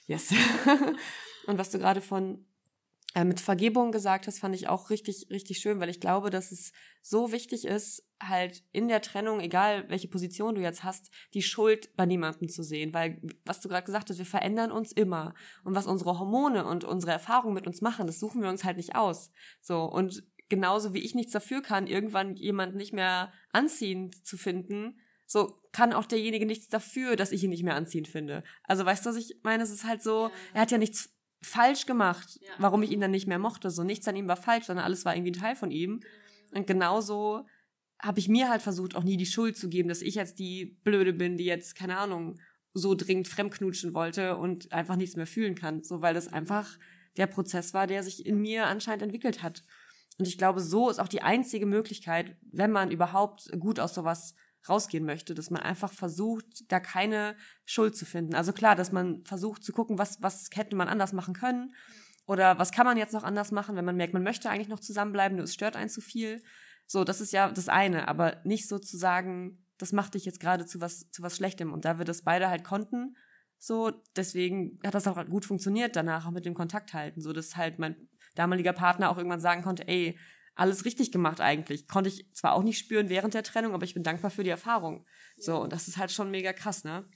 Yes. und was du gerade von äh, mit Vergebung gesagt hast, fand ich auch richtig, richtig schön, weil ich glaube, dass es so wichtig ist, halt in der Trennung, egal welche Position du jetzt hast, die Schuld bei niemandem zu sehen. Weil, was du gerade gesagt hast, wir verändern uns immer. Und was unsere Hormone und unsere Erfahrungen mit uns machen, das suchen wir uns halt nicht aus. So, und genauso wie ich nichts dafür kann, irgendwann jemand nicht mehr anziehend zu finden, so kann auch derjenige nichts dafür, dass ich ihn nicht mehr anziehend finde. Also weißt du, was ich meine? Es ist halt so, er hat ja nichts falsch gemacht, ja. warum ich ihn dann nicht mehr mochte. So nichts an ihm war falsch, sondern alles war irgendwie ein Teil von ihm. Und genauso habe ich mir halt versucht, auch nie die Schuld zu geben, dass ich jetzt die Blöde bin, die jetzt, keine Ahnung, so dringend fremdknutschen wollte und einfach nichts mehr fühlen kann. So, weil das einfach der Prozess war, der sich in mir anscheinend entwickelt hat. Und ich glaube, so ist auch die einzige Möglichkeit, wenn man überhaupt gut aus sowas rausgehen möchte, dass man einfach versucht, da keine Schuld zu finden. Also klar, dass man versucht zu gucken, was, was hätte man anders machen können oder was kann man jetzt noch anders machen, wenn man merkt, man möchte eigentlich noch zusammenbleiben, nur es stört einen zu viel. So, das ist ja das eine, aber nicht so zu sagen, das macht dich jetzt gerade zu was, zu was Schlechtem. Und da wir das beide halt konnten, so, deswegen hat das auch gut funktioniert danach, auch mit dem Kontakt halten, so dass halt mein damaliger Partner auch irgendwann sagen konnte, ey, alles richtig gemacht eigentlich. Konnte ich zwar auch nicht spüren während der Trennung, aber ich bin dankbar für die Erfahrung. So, und das ist halt schon mega krass, ne?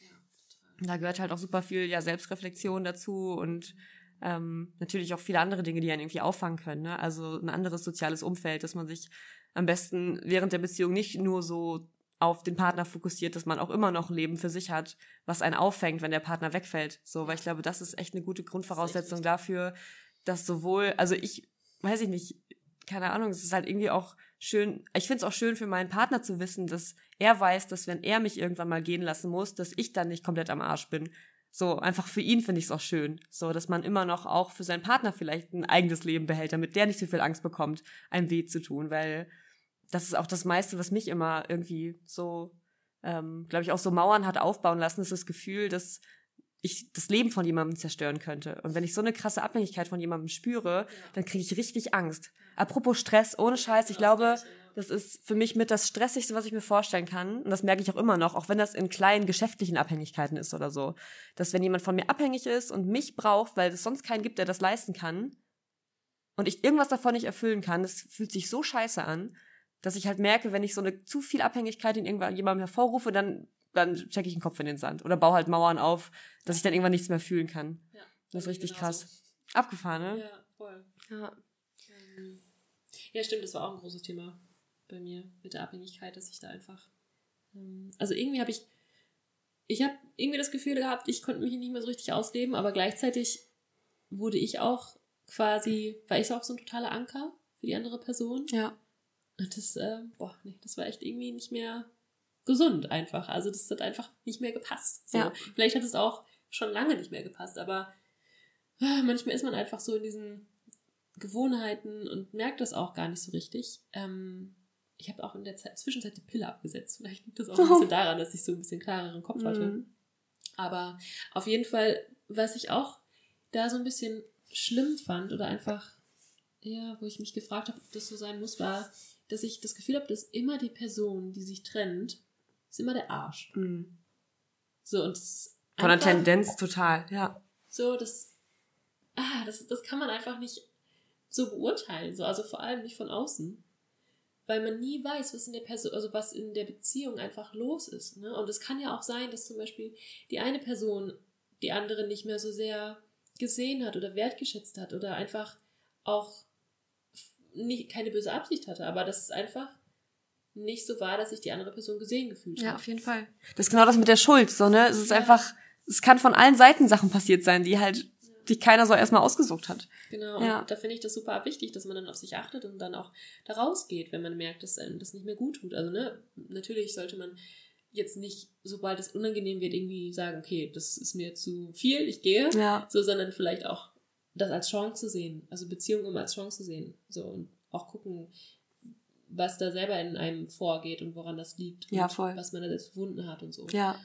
Da gehört halt auch super viel ja, Selbstreflexion dazu und ähm, natürlich auch viele andere Dinge, die einen irgendwie auffangen können. Ne? Also ein anderes soziales Umfeld, dass man sich am besten während der Beziehung nicht nur so auf den Partner fokussiert, dass man auch immer noch ein Leben für sich hat, was einen auffängt, wenn der Partner wegfällt. So, weil ich glaube, das ist echt eine gute Grundvoraussetzung dafür, dass sowohl, also ich weiß ich nicht, keine Ahnung, es ist halt irgendwie auch schön, ich finde es auch schön für meinen Partner zu wissen, dass er weiß, dass wenn er mich irgendwann mal gehen lassen muss, dass ich dann nicht komplett am Arsch bin. So, einfach für ihn finde ich es auch schön. So, dass man immer noch auch für seinen Partner vielleicht ein eigenes Leben behält, damit der nicht so viel Angst bekommt, einem weh zu tun, weil das ist auch das meiste, was mich immer irgendwie so, ähm, glaube ich, auch so Mauern hat aufbauen lassen, ist das Gefühl, dass ich das Leben von jemandem zerstören könnte. Und wenn ich so eine krasse Abhängigkeit von jemandem spüre, dann kriege ich richtig Angst. Apropos Stress, ohne Scheiß, ich glaube, das ist für mich mit das Stressigste, was ich mir vorstellen kann. Und das merke ich auch immer noch, auch wenn das in kleinen geschäftlichen Abhängigkeiten ist oder so. Dass wenn jemand von mir abhängig ist und mich braucht, weil es sonst keinen gibt, der das leisten kann, und ich irgendwas davon nicht erfüllen kann, das fühlt sich so scheiße an, dass ich halt merke, wenn ich so eine zu viel Abhängigkeit in irgendwann jemandem hervorrufe, dann dann checke ich den Kopf in den Sand oder baue halt Mauern auf, dass ich dann irgendwann nichts mehr fühlen kann. Ja, das ist richtig genauso. krass. Abgefahren, ne? Ja, voll. Ja. Ähm, ja, stimmt, das war auch ein großes Thema bei mir mit der Abhängigkeit, dass ich da einfach. Ähm, also irgendwie habe ich. Ich habe irgendwie das Gefühl gehabt, ich konnte mich nicht mehr so richtig ausleben, aber gleichzeitig wurde ich auch quasi, war ich auch so ein totaler Anker für die andere Person. Ja. Und das, äh, boah, nee, das war echt irgendwie nicht mehr gesund einfach. Also das hat einfach nicht mehr gepasst. So. Ja. Vielleicht hat es auch schon lange nicht mehr gepasst, aber äh, manchmal ist man einfach so in diesen Gewohnheiten und merkt das auch gar nicht so richtig. Ähm, ich habe auch in der Zeit, Zwischenzeit die Pille abgesetzt. Vielleicht liegt das auch ein bisschen daran, dass ich so ein bisschen klareren Kopf hatte. Mhm. Aber auf jeden Fall, was ich auch da so ein bisschen schlimm fand oder einfach, ja, wo ich mich gefragt habe, ob das so sein muss, war, dass ich das Gefühl habe, dass immer die Person, die sich trennt, ist immer der Arsch. Mhm. So, und Von der Tendenz total, ja. So, das, ah, das, das kann man einfach nicht so beurteilen, so, also vor allem nicht von außen. Weil man nie weiß, was in der Person, also was in der Beziehung einfach los ist. Ne? Und es kann ja auch sein, dass zum Beispiel die eine Person die andere nicht mehr so sehr gesehen hat oder wertgeschätzt hat oder einfach auch nicht, keine böse Absicht hatte, aber das ist einfach nicht so war, dass sich die andere Person gesehen gefühlt hat. Ja, auf jeden Fall. Das ist genau das mit der Schuld, so, ne? Es ist ja. einfach, es kann von allen Seiten Sachen passiert sein, die halt, die keiner so erstmal ausgesucht hat. Genau, ja. und da finde ich das super wichtig, dass man dann auf sich achtet und dann auch da rausgeht, wenn man merkt, dass einem das nicht mehr gut tut. Also, ne, natürlich sollte man jetzt nicht, sobald es unangenehm wird, irgendwie sagen, okay, das ist mir zu viel, ich gehe. Ja. So, sondern vielleicht auch das als Chance zu sehen, also Beziehungen immer als Chance zu sehen. So, und auch gucken, was da selber in einem vorgeht und woran das liegt. Ja, voll. Was man da selbst verwunden hat und so. Ja.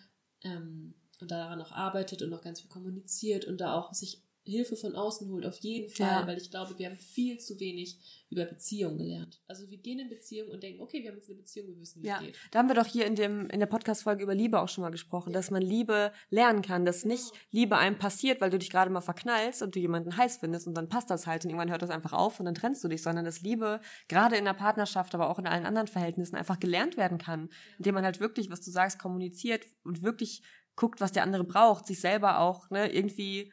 Ähm, und daran auch arbeitet und auch ganz viel kommuniziert und da auch sich Hilfe von außen holt, auf jeden Fall, ja. weil ich glaube, wir haben viel zu wenig über Beziehungen gelernt. Also wir gehen in Beziehung und denken, okay, wir haben jetzt eine Beziehung, wir wissen, wie ja. es geht. Da haben wir doch hier in, dem, in der Podcast-Folge über Liebe auch schon mal gesprochen, ja. dass man Liebe lernen kann, dass nicht genau. Liebe einem passiert, weil du dich gerade mal verknallst und du jemanden heiß findest und dann passt das halt und irgendwann hört das einfach auf und dann trennst du dich, sondern dass Liebe gerade in der Partnerschaft, aber auch in allen anderen Verhältnissen einfach gelernt werden kann, indem man halt wirklich, was du sagst, kommuniziert und wirklich guckt, was der andere braucht, sich selber auch ne, irgendwie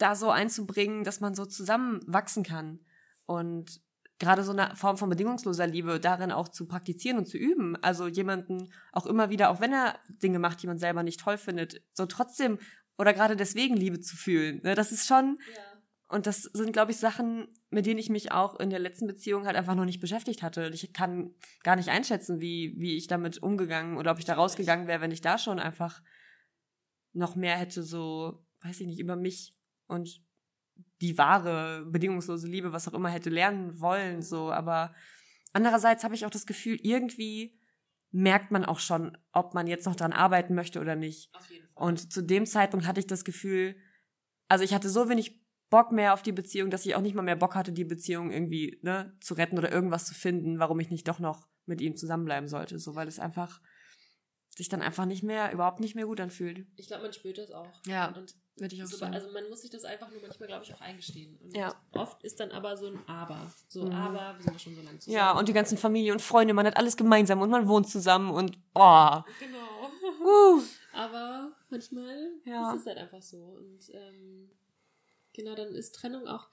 da so einzubringen, dass man so zusammenwachsen kann. Und gerade so eine Form von bedingungsloser Liebe darin auch zu praktizieren und zu üben. Also jemanden auch immer wieder, auch wenn er Dinge macht, die man selber nicht toll findet, so trotzdem oder gerade deswegen Liebe zu fühlen. Ne, das ist schon, ja. und das sind, glaube ich, Sachen, mit denen ich mich auch in der letzten Beziehung halt einfach noch nicht beschäftigt hatte. Ich kann gar nicht einschätzen, wie, wie ich damit umgegangen oder ob ich da rausgegangen wäre, wenn ich da schon einfach noch mehr hätte so, weiß ich nicht, über mich und die wahre, bedingungslose Liebe, was auch immer hätte lernen wollen, so. Aber andererseits habe ich auch das Gefühl, irgendwie merkt man auch schon, ob man jetzt noch dran arbeiten möchte oder nicht. Auf jeden Fall. Und zu dem Zeitpunkt hatte ich das Gefühl, also ich hatte so wenig Bock mehr auf die Beziehung, dass ich auch nicht mal mehr Bock hatte, die Beziehung irgendwie ne, zu retten oder irgendwas zu finden, warum ich nicht doch noch mit ihm zusammenbleiben sollte. So, weil es einfach sich dann einfach nicht mehr, überhaupt nicht mehr gut anfühlt. Ich glaube, man spürt das auch. Ja. Und würde ich auch so, sagen. Also man muss sich das einfach nur manchmal, glaube ich, auch eingestehen. Und ja. oft ist dann aber so ein Aber. So, mhm. aber, wir sind ja schon so lange zusammen. Ja, und die ganzen Familie und Freunde, man hat alles gemeinsam und man wohnt zusammen und oh. Genau. Uh. Aber manchmal ja. ist es halt einfach so. Und ähm, genau, dann ist Trennung auch,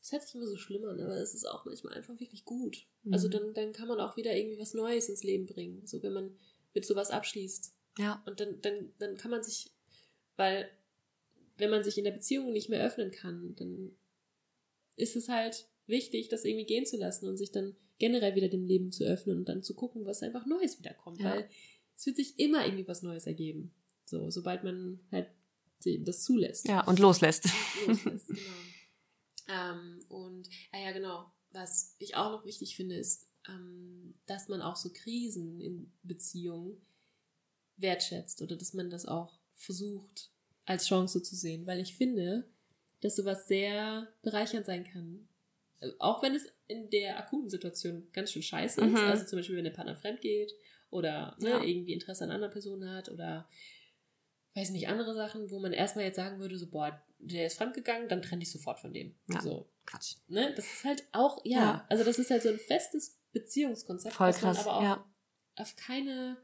es hört sich immer so schlimm an, aber es ist auch manchmal einfach wirklich gut. Mhm. Also dann, dann kann man auch wieder irgendwie was Neues ins Leben bringen. So, wenn man mit sowas abschließt. Ja. Und dann, dann, dann kann man sich, weil wenn man sich in der Beziehung nicht mehr öffnen kann, dann ist es halt wichtig, das irgendwie gehen zu lassen und sich dann generell wieder dem Leben zu öffnen und dann zu gucken, was einfach Neues wiederkommt. Ja. Weil es wird sich immer irgendwie was Neues ergeben. So, sobald man halt das zulässt. Ja, und loslässt. loslässt, genau. Ähm, und, ah ja, genau. Was ich auch noch wichtig finde, ist, ähm, dass man auch so Krisen in Beziehungen wertschätzt oder dass man das auch versucht als Chance zu sehen, weil ich finde, dass sowas sehr bereichernd sein kann. Auch wenn es in der akuten Situation ganz schön scheiße mhm. ist, also zum Beispiel, wenn der Partner fremd geht oder ne, ja. irgendwie Interesse an anderen Personen hat oder weiß nicht, andere Sachen, wo man erstmal jetzt sagen würde, so, boah, der ist fremdgegangen, dann trenne ich sofort von dem. Ja. So. Quatsch. Ne? Das ist halt auch, ja, ja, also das ist halt so ein festes Beziehungskonzept, Voll krass, man aber auch ja. auf keine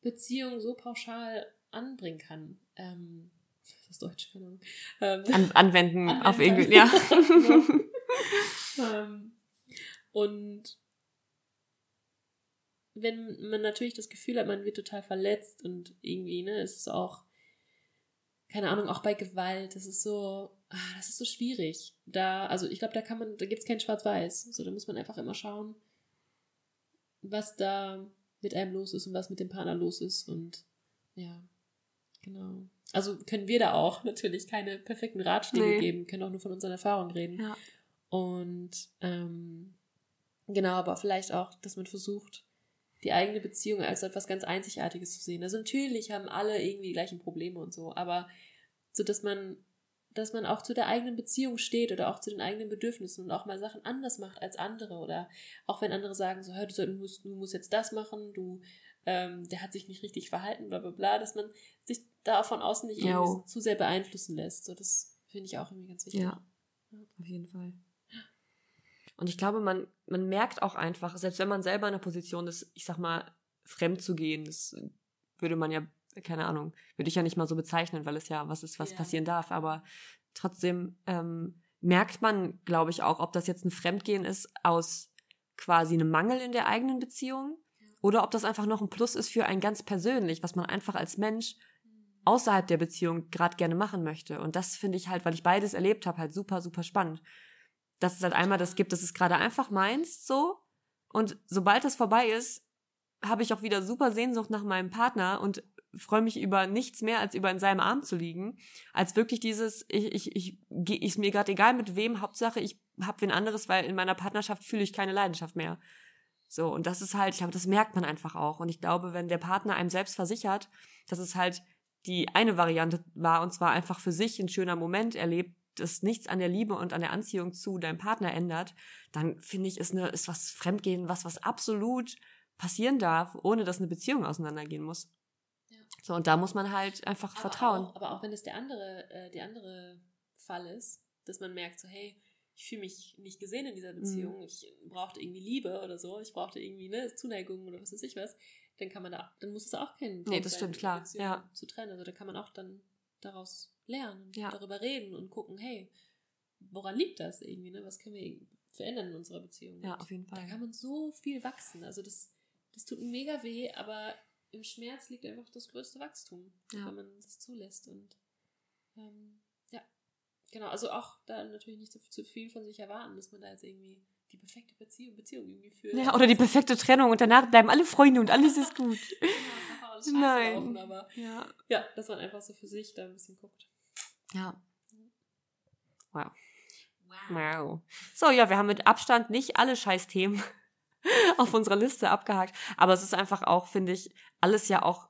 Beziehung so pauschal anbringen kann. Ähm, ist Deutsch? Keine Ahnung. Ähm, An, anwenden, anwenden, auf irgendwie, ja. ähm, und wenn man natürlich das Gefühl hat, man wird total verletzt und irgendwie, ne, ist es auch, keine Ahnung, auch bei Gewalt, das ist so, ah, das ist so schwierig. Da, also ich glaube, da kann man, da gibt es kein Schwarz-Weiß. So, da muss man einfach immer schauen, was da mit einem los ist und was mit dem Partner los ist. Und ja, genau. Also können wir da auch natürlich keine perfekten Ratschläge nee. geben, können auch nur von unseren Erfahrungen reden. Ja. Und ähm, genau, aber vielleicht auch, dass man versucht, die eigene Beziehung als etwas ganz Einzigartiges zu sehen. Also natürlich haben alle irgendwie die gleichen Probleme und so, aber so, dass man dass man auch zu der eigenen Beziehung steht oder auch zu den eigenen Bedürfnissen und auch mal Sachen anders macht als andere oder auch wenn andere sagen, so, hör, du, musst, du musst jetzt das machen, du, ähm, der hat sich nicht richtig verhalten, bla bla bla, dass man sich da von außen nicht zu sehr beeinflussen lässt. So, das finde ich auch irgendwie ganz wichtig. Ja, auf jeden Fall. Und ich glaube, man, man merkt auch einfach, selbst wenn man selber in der Position ist, ich sag mal, fremd zu gehen, das würde man ja keine Ahnung, würde ich ja nicht mal so bezeichnen, weil es ja was ist, was ja. passieren darf. Aber trotzdem ähm, merkt man, glaube ich, auch, ob das jetzt ein Fremdgehen ist aus quasi einem Mangel in der eigenen Beziehung oder ob das einfach noch ein Plus ist für einen ganz persönlich, was man einfach als Mensch außerhalb der Beziehung gerade gerne machen möchte. Und das finde ich halt, weil ich beides erlebt habe, halt super, super spannend. Dass es halt einmal das gibt, das ist gerade einfach meins so. Und sobald das vorbei ist, habe ich auch wieder super Sehnsucht nach meinem Partner und freue mich über nichts mehr, als über in seinem Arm zu liegen, als wirklich dieses, ich, ich, ich, ich ist mir gerade egal mit wem, Hauptsache ich habe wen anderes, weil in meiner Partnerschaft fühle ich keine Leidenschaft mehr. So, und das ist halt, ich glaube, das merkt man einfach auch. Und ich glaube, wenn der Partner einem selbst versichert, dass es halt die eine Variante war, und zwar einfach für sich ein schöner Moment erlebt das nichts an der Liebe und an der Anziehung zu deinem Partner ändert, dann finde ich, ist, eine, ist was Fremdgehen, was, was absolut passieren darf, ohne dass eine Beziehung auseinandergehen muss. Ja. So, und da muss man halt einfach aber vertrauen. Auch, aber auch wenn es der andere, äh, der andere Fall ist, dass man merkt, so, hey, ich fühle mich nicht gesehen in dieser Beziehung, Mhm. ich brauchte irgendwie Liebe oder so, ich brauchte irgendwie ne, Zuneigung oder was weiß ich was, dann kann man da, dann muss es auch kein Grund das sein, stimmt, klar, Beziehung ja. zu trennen. Also da kann man auch dann daraus lernen und Ja. darüber reden und gucken, hey, woran liegt das irgendwie, ne? Was können wir verändern in unserer Beziehung? Ja, auf jeden Da Fall. kann man so viel wachsen. Also das, das tut mega weh, aber im Schmerz liegt einfach das größte Wachstum, Ja. wenn man das zulässt. Und ähm, ja, genau. Also auch da natürlich nicht zu, zu viel von sich erwarten, dass man da jetzt irgendwie die perfekte Beziehung, Beziehung irgendwie führt. Ja, oder die perfekte Trennung und danach bleiben alle Freunde und alles ist gut. Genau, alles scheiße Nein. Laufen, aber Ja. ja, dass man einfach so für sich da ein bisschen guckt. Ja. Wow. Wow. So, ja, wir haben mit Abstand nicht alle Scheißthemen auf unserer Liste abgehakt. Aber es ist einfach auch, finde ich, alles ja auch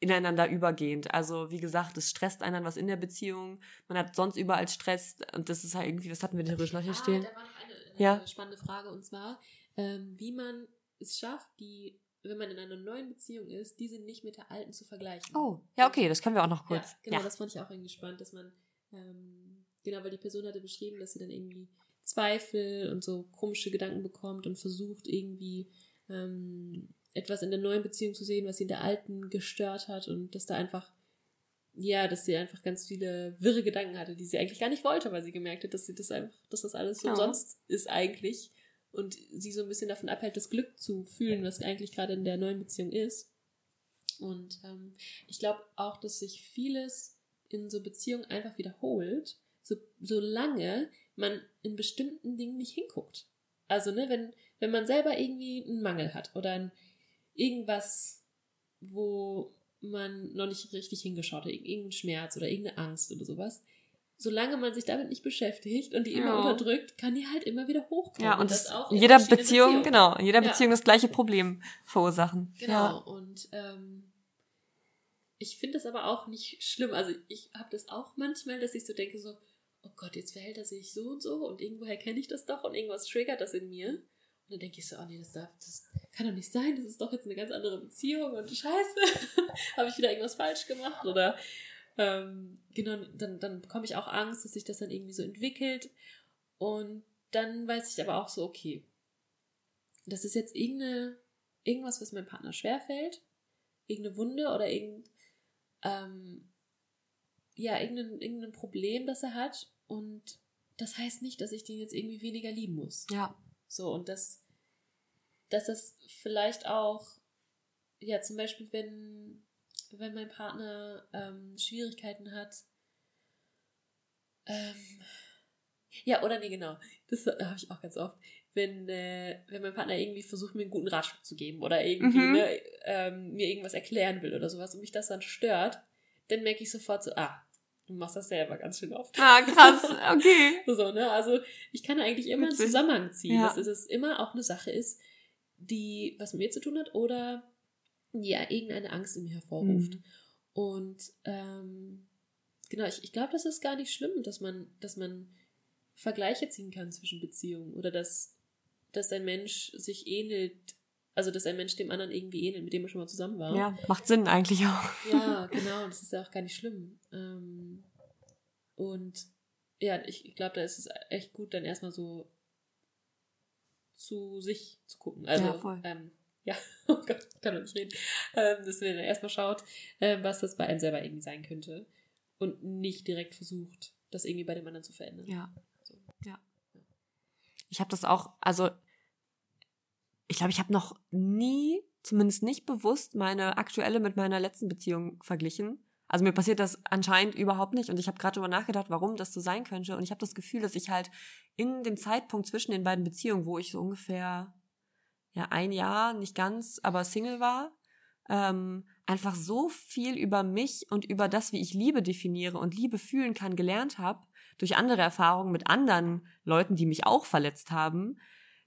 ineinander übergehend. Also, wie gesagt, es stresst einen was in der Beziehung. Man hat sonst überall Stress. Und das ist halt irgendwie, was hatten wir denn noch hier stehen? Ah, da war noch Ja. spannende Frage und zwar, ähm, wie man es schafft, die, wenn man in einer neuen Beziehung ist, diese nicht mit der alten zu vergleichen. Oh, ja, okay, das können wir auch noch kurz. Ja, genau, Ja. das fand ich auch irgendwie spannend, dass man, ähm, genau, weil die Person hatte beschrieben, dass sie dann irgendwie Zweifel und so komische Gedanken bekommt und versucht irgendwie ähm, etwas in der neuen Beziehung zu sehen, was sie in der alten gestört hat und dass da einfach, ja, dass sie einfach ganz viele wirre Gedanken hatte, die sie eigentlich gar nicht wollte, weil sie gemerkt hat, dass sie das einfach, dass das alles so Ja. umsonst ist eigentlich und sie so ein bisschen davon abhält, das Glück zu fühlen, was eigentlich gerade in der neuen Beziehung ist. Und ähm, ich glaube auch, dass sich vieles in so Beziehungen einfach wiederholt, so, solange man in bestimmten Dingen nicht hinguckt. Also, ne, wenn, wenn man selber irgendwie einen Mangel hat oder ein, irgendwas, wo man noch nicht richtig hingeschaut hat, irgendeinen Schmerz oder irgendeine Angst oder sowas, solange man sich damit nicht beschäftigt und die immer Ja. unterdrückt, kann die halt immer wieder hochkommen. Ja, und das das in jeder Beziehung, Beziehungen. genau, in jeder Ja. Beziehung das gleiche Problem verursachen. Genau. Ja. Und ähm, ich finde das aber auch nicht schlimm. Also ich habe das auch manchmal, dass ich so denke, so, oh Gott, jetzt verhält er sich so und so und irgendwoher kenne ich das doch und irgendwas triggert das in mir. Und dann denke ich so, oh nee, das, darf, das kann doch nicht sein, das ist doch jetzt eine ganz andere Beziehung und scheiße, habe ich wieder irgendwas falsch gemacht oder ähm, genau, dann, dann bekomme ich auch Angst, dass sich das dann irgendwie so entwickelt und dann weiß ich aber auch so, okay, das ist jetzt irgendeine, irgendwas, was meinem Partner schwerfällt, irgendeine Wunde oder irgendein, ähm, ja, irgendein, irgendein Problem, das er hat. Und das heißt nicht, dass ich den jetzt irgendwie weniger lieben muss. ja. So, und das, dass das vielleicht auch, ja, zum Beispiel, wenn, wenn mein Partner ähm, Schwierigkeiten hat, ähm, ja, oder nee, genau, das habe ich auch ganz oft, wenn, äh, wenn mein Partner irgendwie versucht, mir einen guten Ratschlag zu geben oder irgendwie Mhm. ne, ähm, mir irgendwas erklären will oder sowas und mich das dann stört, dann merke ich sofort so, ah, du machst das selber ganz schön oft. Ah, krass, okay. So, ne? Also ich kann eigentlich immer einen. Zusammenhang ziehen, Ja. dass es immer auch eine Sache ist, die was mit mir zu tun hat oder ja, irgendeine Angst in mir hervorruft. Mhm. Und ähm, genau, ich, ich glaube, das ist gar nicht schlimm, dass man, dass man Vergleiche ziehen kann zwischen Beziehungen oder dass, dass ein Mensch sich ähnelt, also dass ein Mensch dem anderen irgendwie ähnelt, mit dem er schon mal zusammen war. Ja, macht Sinn eigentlich auch. Ja, genau, das ist ja auch gar nicht schlimm. Ähm, und ja, ich, ich glaube, da ist es echt gut, dann erstmal so zu sich zu gucken. Also, Ja, voll. ähm, ja, oh Gott, ich kann doch nicht reden. Ähm, dass man dann erstmal schaut, ähm, was das bei einem selber irgendwie sein könnte. Und nicht direkt versucht, das irgendwie bei dem anderen zu verändern. Ja. So. Ja. Ich habe das auch, also ich glaube, ich habe noch nie, zumindest nicht bewusst, meine aktuelle mit meiner letzten Beziehung verglichen. Also mir passiert das anscheinend überhaupt nicht. Und ich habe gerade darüber nachgedacht, warum das so sein könnte. Und ich habe das Gefühl, dass ich halt in dem Zeitpunkt zwischen den beiden Beziehungen, wo ich so ungefähr ja ein Jahr, nicht ganz, aber Single war, ähm, einfach so viel über mich und über das, wie ich Liebe definiere und Liebe fühlen kann, gelernt habe, durch andere Erfahrungen mit anderen Leuten, die mich auch verletzt haben,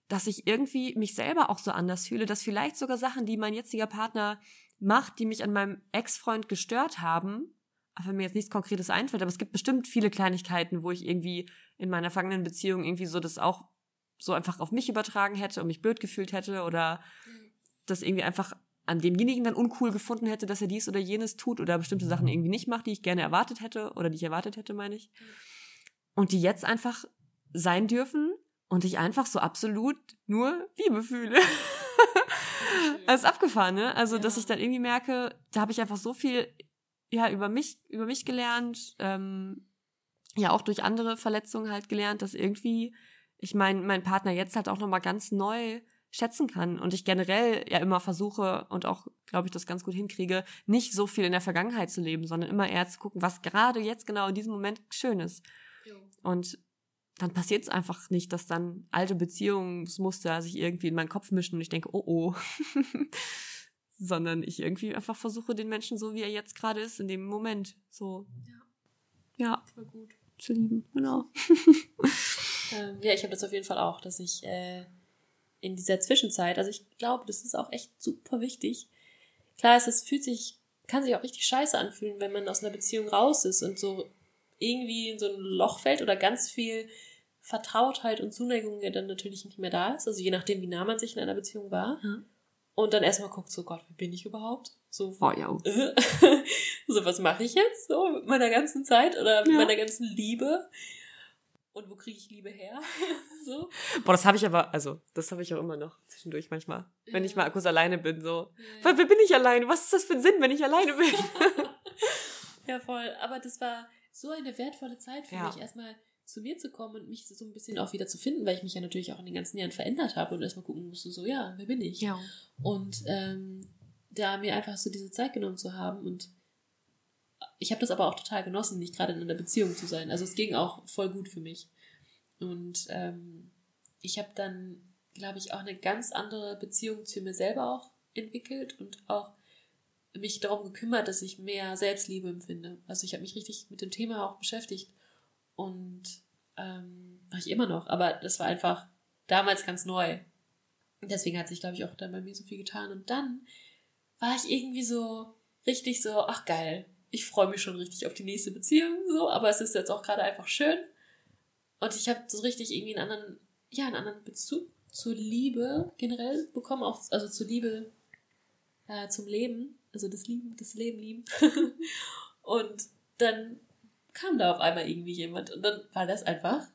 dass ich irgendwie mich selber auch so anders fühle, dass vielleicht sogar Sachen, die mein jetziger Partner macht, die mich an meinem Ex-Freund gestört haben, wenn mir jetzt nichts Konkretes einfällt, aber es gibt bestimmt viele Kleinigkeiten, wo ich irgendwie in meiner vergangenen Beziehung irgendwie so das auch so einfach auf mich übertragen hätte und mich blöd gefühlt hätte oder das irgendwie einfach an demjenigen dann uncool gefunden hätte, dass er dies oder jenes tut oder bestimmte Sachen irgendwie nicht macht, die ich gerne erwartet hätte oder die ich erwartet hätte, meine ich. Und die jetzt einfach sein dürfen und ich einfach so absolut nur Liebe fühle. das ist abgefahren, ne? Also, ja. dass ich dann irgendwie merke, da habe ich einfach so viel ja über mich über mich gelernt, ähm, ja auch durch andere Verletzungen halt gelernt, dass irgendwie ich mein, mein Partner jetzt halt auch nochmal ganz neu schätzen kann und ich generell ja immer versuche und auch, glaube ich, das ganz gut hinkriege, nicht so viel in der Vergangenheit zu leben, sondern immer eher zu gucken, was gerade jetzt genau in diesem Moment schön ist. Jo. Und dann passiert es einfach nicht, dass dann alte Beziehungsmuster sich irgendwie in meinen Kopf mischen und ich denke, oh oh. sondern ich irgendwie einfach versuche, den Menschen so, wie er jetzt gerade ist, in dem Moment so. Ja. Ja. Voll gut. Zu lieben, genau. ähm, ja, ich habe das auf jeden Fall auch, dass ich äh, in dieser Zwischenzeit, also ich glaube, das ist auch echt super wichtig. Klar ist, es fühlt sich, kann sich auch richtig scheiße anfühlen, wenn man aus einer Beziehung raus ist und so irgendwie in so ein Loch fällt oder ganz viel Vertrautheit und Zuneigung ja dann natürlich nicht mehr da ist. Also je nachdem, wie nah man sich in einer Beziehung war. Ja. Und dann erstmal guckt, so Gott, wie bin ich überhaupt? So, oh, ja. so was mache ich jetzt so mit meiner ganzen Zeit oder mit ja. meiner ganzen Liebe? Und wo kriege ich Liebe her? so. Boah, das habe ich aber, also, das habe ich auch immer noch zwischendurch manchmal. Ja. Wenn ich mal kurz alleine bin, so. Ja. Wer bin ich alleine? Was ist das für ein Sinn, wenn ich alleine bin? ja, voll. Aber das war so eine wertvolle Zeit für mich, erstmal zu mir zu kommen und mich so ein bisschen auch wieder zu finden, weil ich mich ja natürlich auch in den ganzen Jahren verändert habe und erstmal gucken musste, so, ja, wer bin ich? Ja. Und ähm, da mir einfach so diese Zeit genommen zu haben und ich habe das aber auch total genossen, nicht gerade in einer Beziehung zu sein. Also es ging auch voll gut für mich. Und ähm, ich habe dann, glaube ich, auch eine ganz andere Beziehung zu mir selber auch entwickelt und auch mich darum gekümmert, dass ich mehr Selbstliebe empfinde. Also ich habe mich richtig mit dem Thema auch beschäftigt und ähm, mache ich immer noch. Aber das war einfach damals ganz neu. Deswegen hat sich, glaube ich, auch dann bei mir so viel getan. Und dann war ich irgendwie so richtig so, ach geil, ich freue mich schon richtig auf die nächste Beziehung, so, aber es ist jetzt auch gerade einfach schön. Und ich habe so richtig irgendwie einen anderen, ja, einen anderen Bezug zur Liebe generell bekommen, auch, also zur Liebe äh, zum Leben, also das Lieben, das Leben lieben. und dann kam da auf einmal irgendwie jemand und dann war das einfach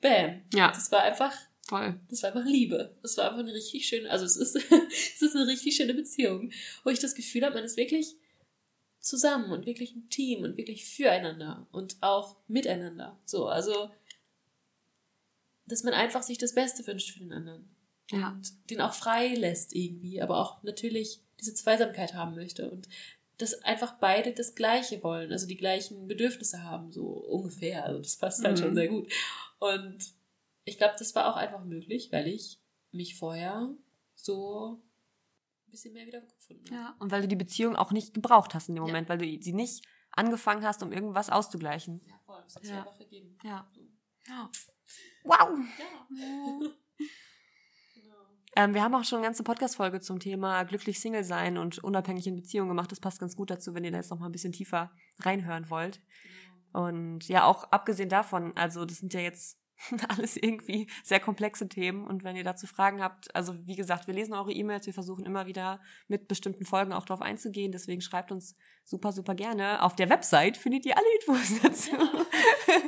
Bam. Ja. Das war einfach Voll. Das war einfach Liebe. Das war einfach eine richtig schöne, also es ist, es ist eine richtig schöne Beziehung, wo ich das Gefühl habe, man ist wirklich zusammen und wirklich ein Team und wirklich füreinander und auch miteinander. So, also, dass man einfach sich das Beste wünscht für den anderen. Ja. Und den auch frei lässt irgendwie, aber auch natürlich diese Zweisamkeit haben möchte und dass einfach beide das Gleiche wollen, also die gleichen Bedürfnisse haben, so ungefähr. Also das passt dann mhm. schon sehr gut. Und ich glaube, das war auch einfach möglich, weil ich mich vorher so ein bisschen mehr wieder gefunden habe. Ja, und weil du die Beziehung auch nicht gebraucht hast in dem Moment, ja. weil du sie nicht angefangen hast, um irgendwas auszugleichen. Ja, voll. Das hat ja. einfach vergeben. Ja. ja. Wow. Ja. Ähm, wir haben auch schon eine ganze Podcast-Folge zum Thema glücklich Single sein und unabhängig in Beziehungen gemacht. Das passt ganz gut dazu, wenn ihr da jetzt noch mal ein bisschen tiefer reinhören wollt. Genau. Und ja, auch abgesehen davon, also das sind ja jetzt alles irgendwie sehr komplexe Themen. Und wenn ihr dazu Fragen habt, also wie gesagt, wir lesen eure E-Mails, wir versuchen immer wieder mit bestimmten Folgen auch drauf einzugehen. Deswegen schreibt uns super, super gerne. Auf der Website findet ihr alle Infos dazu. Ja.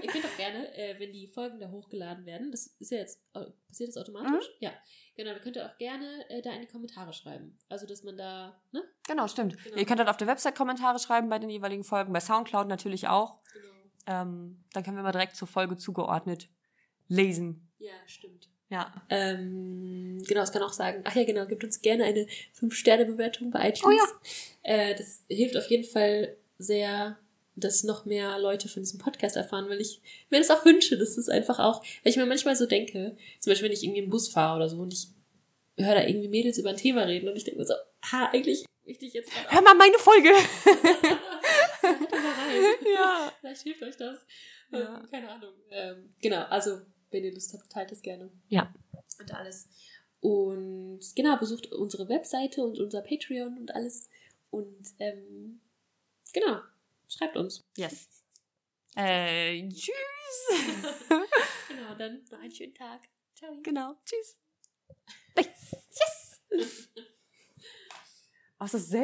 ihr könnt auch gerne, äh, wenn die Folgen da hochgeladen werden, das ist ja jetzt, passiert das automatisch? Mhm. Ja. Genau, da könnt ihr auch gerne äh, da in die Kommentare schreiben. Also, dass man da, ne? Genau, stimmt. Genau. Ihr könnt dann auf der Website Kommentare schreiben bei den jeweiligen Folgen, bei Soundcloud natürlich auch. Genau. Ähm, dann können wir mal direkt zur Folge zugeordnet lesen. Ja, stimmt. Ja. Ähm, genau, es kann auch sagen, ach ja, genau, gibt uns gerne eine 5-Sterne-Bewertung bei iTunes. Oh ja. Äh, das hilft auf jeden Fall sehr, dass noch mehr Leute von diesem Podcast erfahren, weil ich mir das auch wünsche, dass das einfach auch, weil ich mir manchmal so denke, zum Beispiel, wenn ich irgendwie im Bus fahre oder so und ich höre da irgendwie Mädels über ein Thema reden und ich denke mir so, ha, eigentlich möchte ich jetzt Hör mal meine Folge! ja. Vielleicht hilft euch das. Ja. Ähm, keine Ahnung. Ähm, genau, also wenn ihr Lust habt, teilt es gerne. Ja. Und alles. Und genau, besucht unsere Webseite und unser Patreon und alles. Und ähm, genau, schreibt uns. Yes. Äh, tschüss. genau, dann noch einen schönen Tag. Ciao. Genau, tschüss. Yes. Oh, yes. ist also,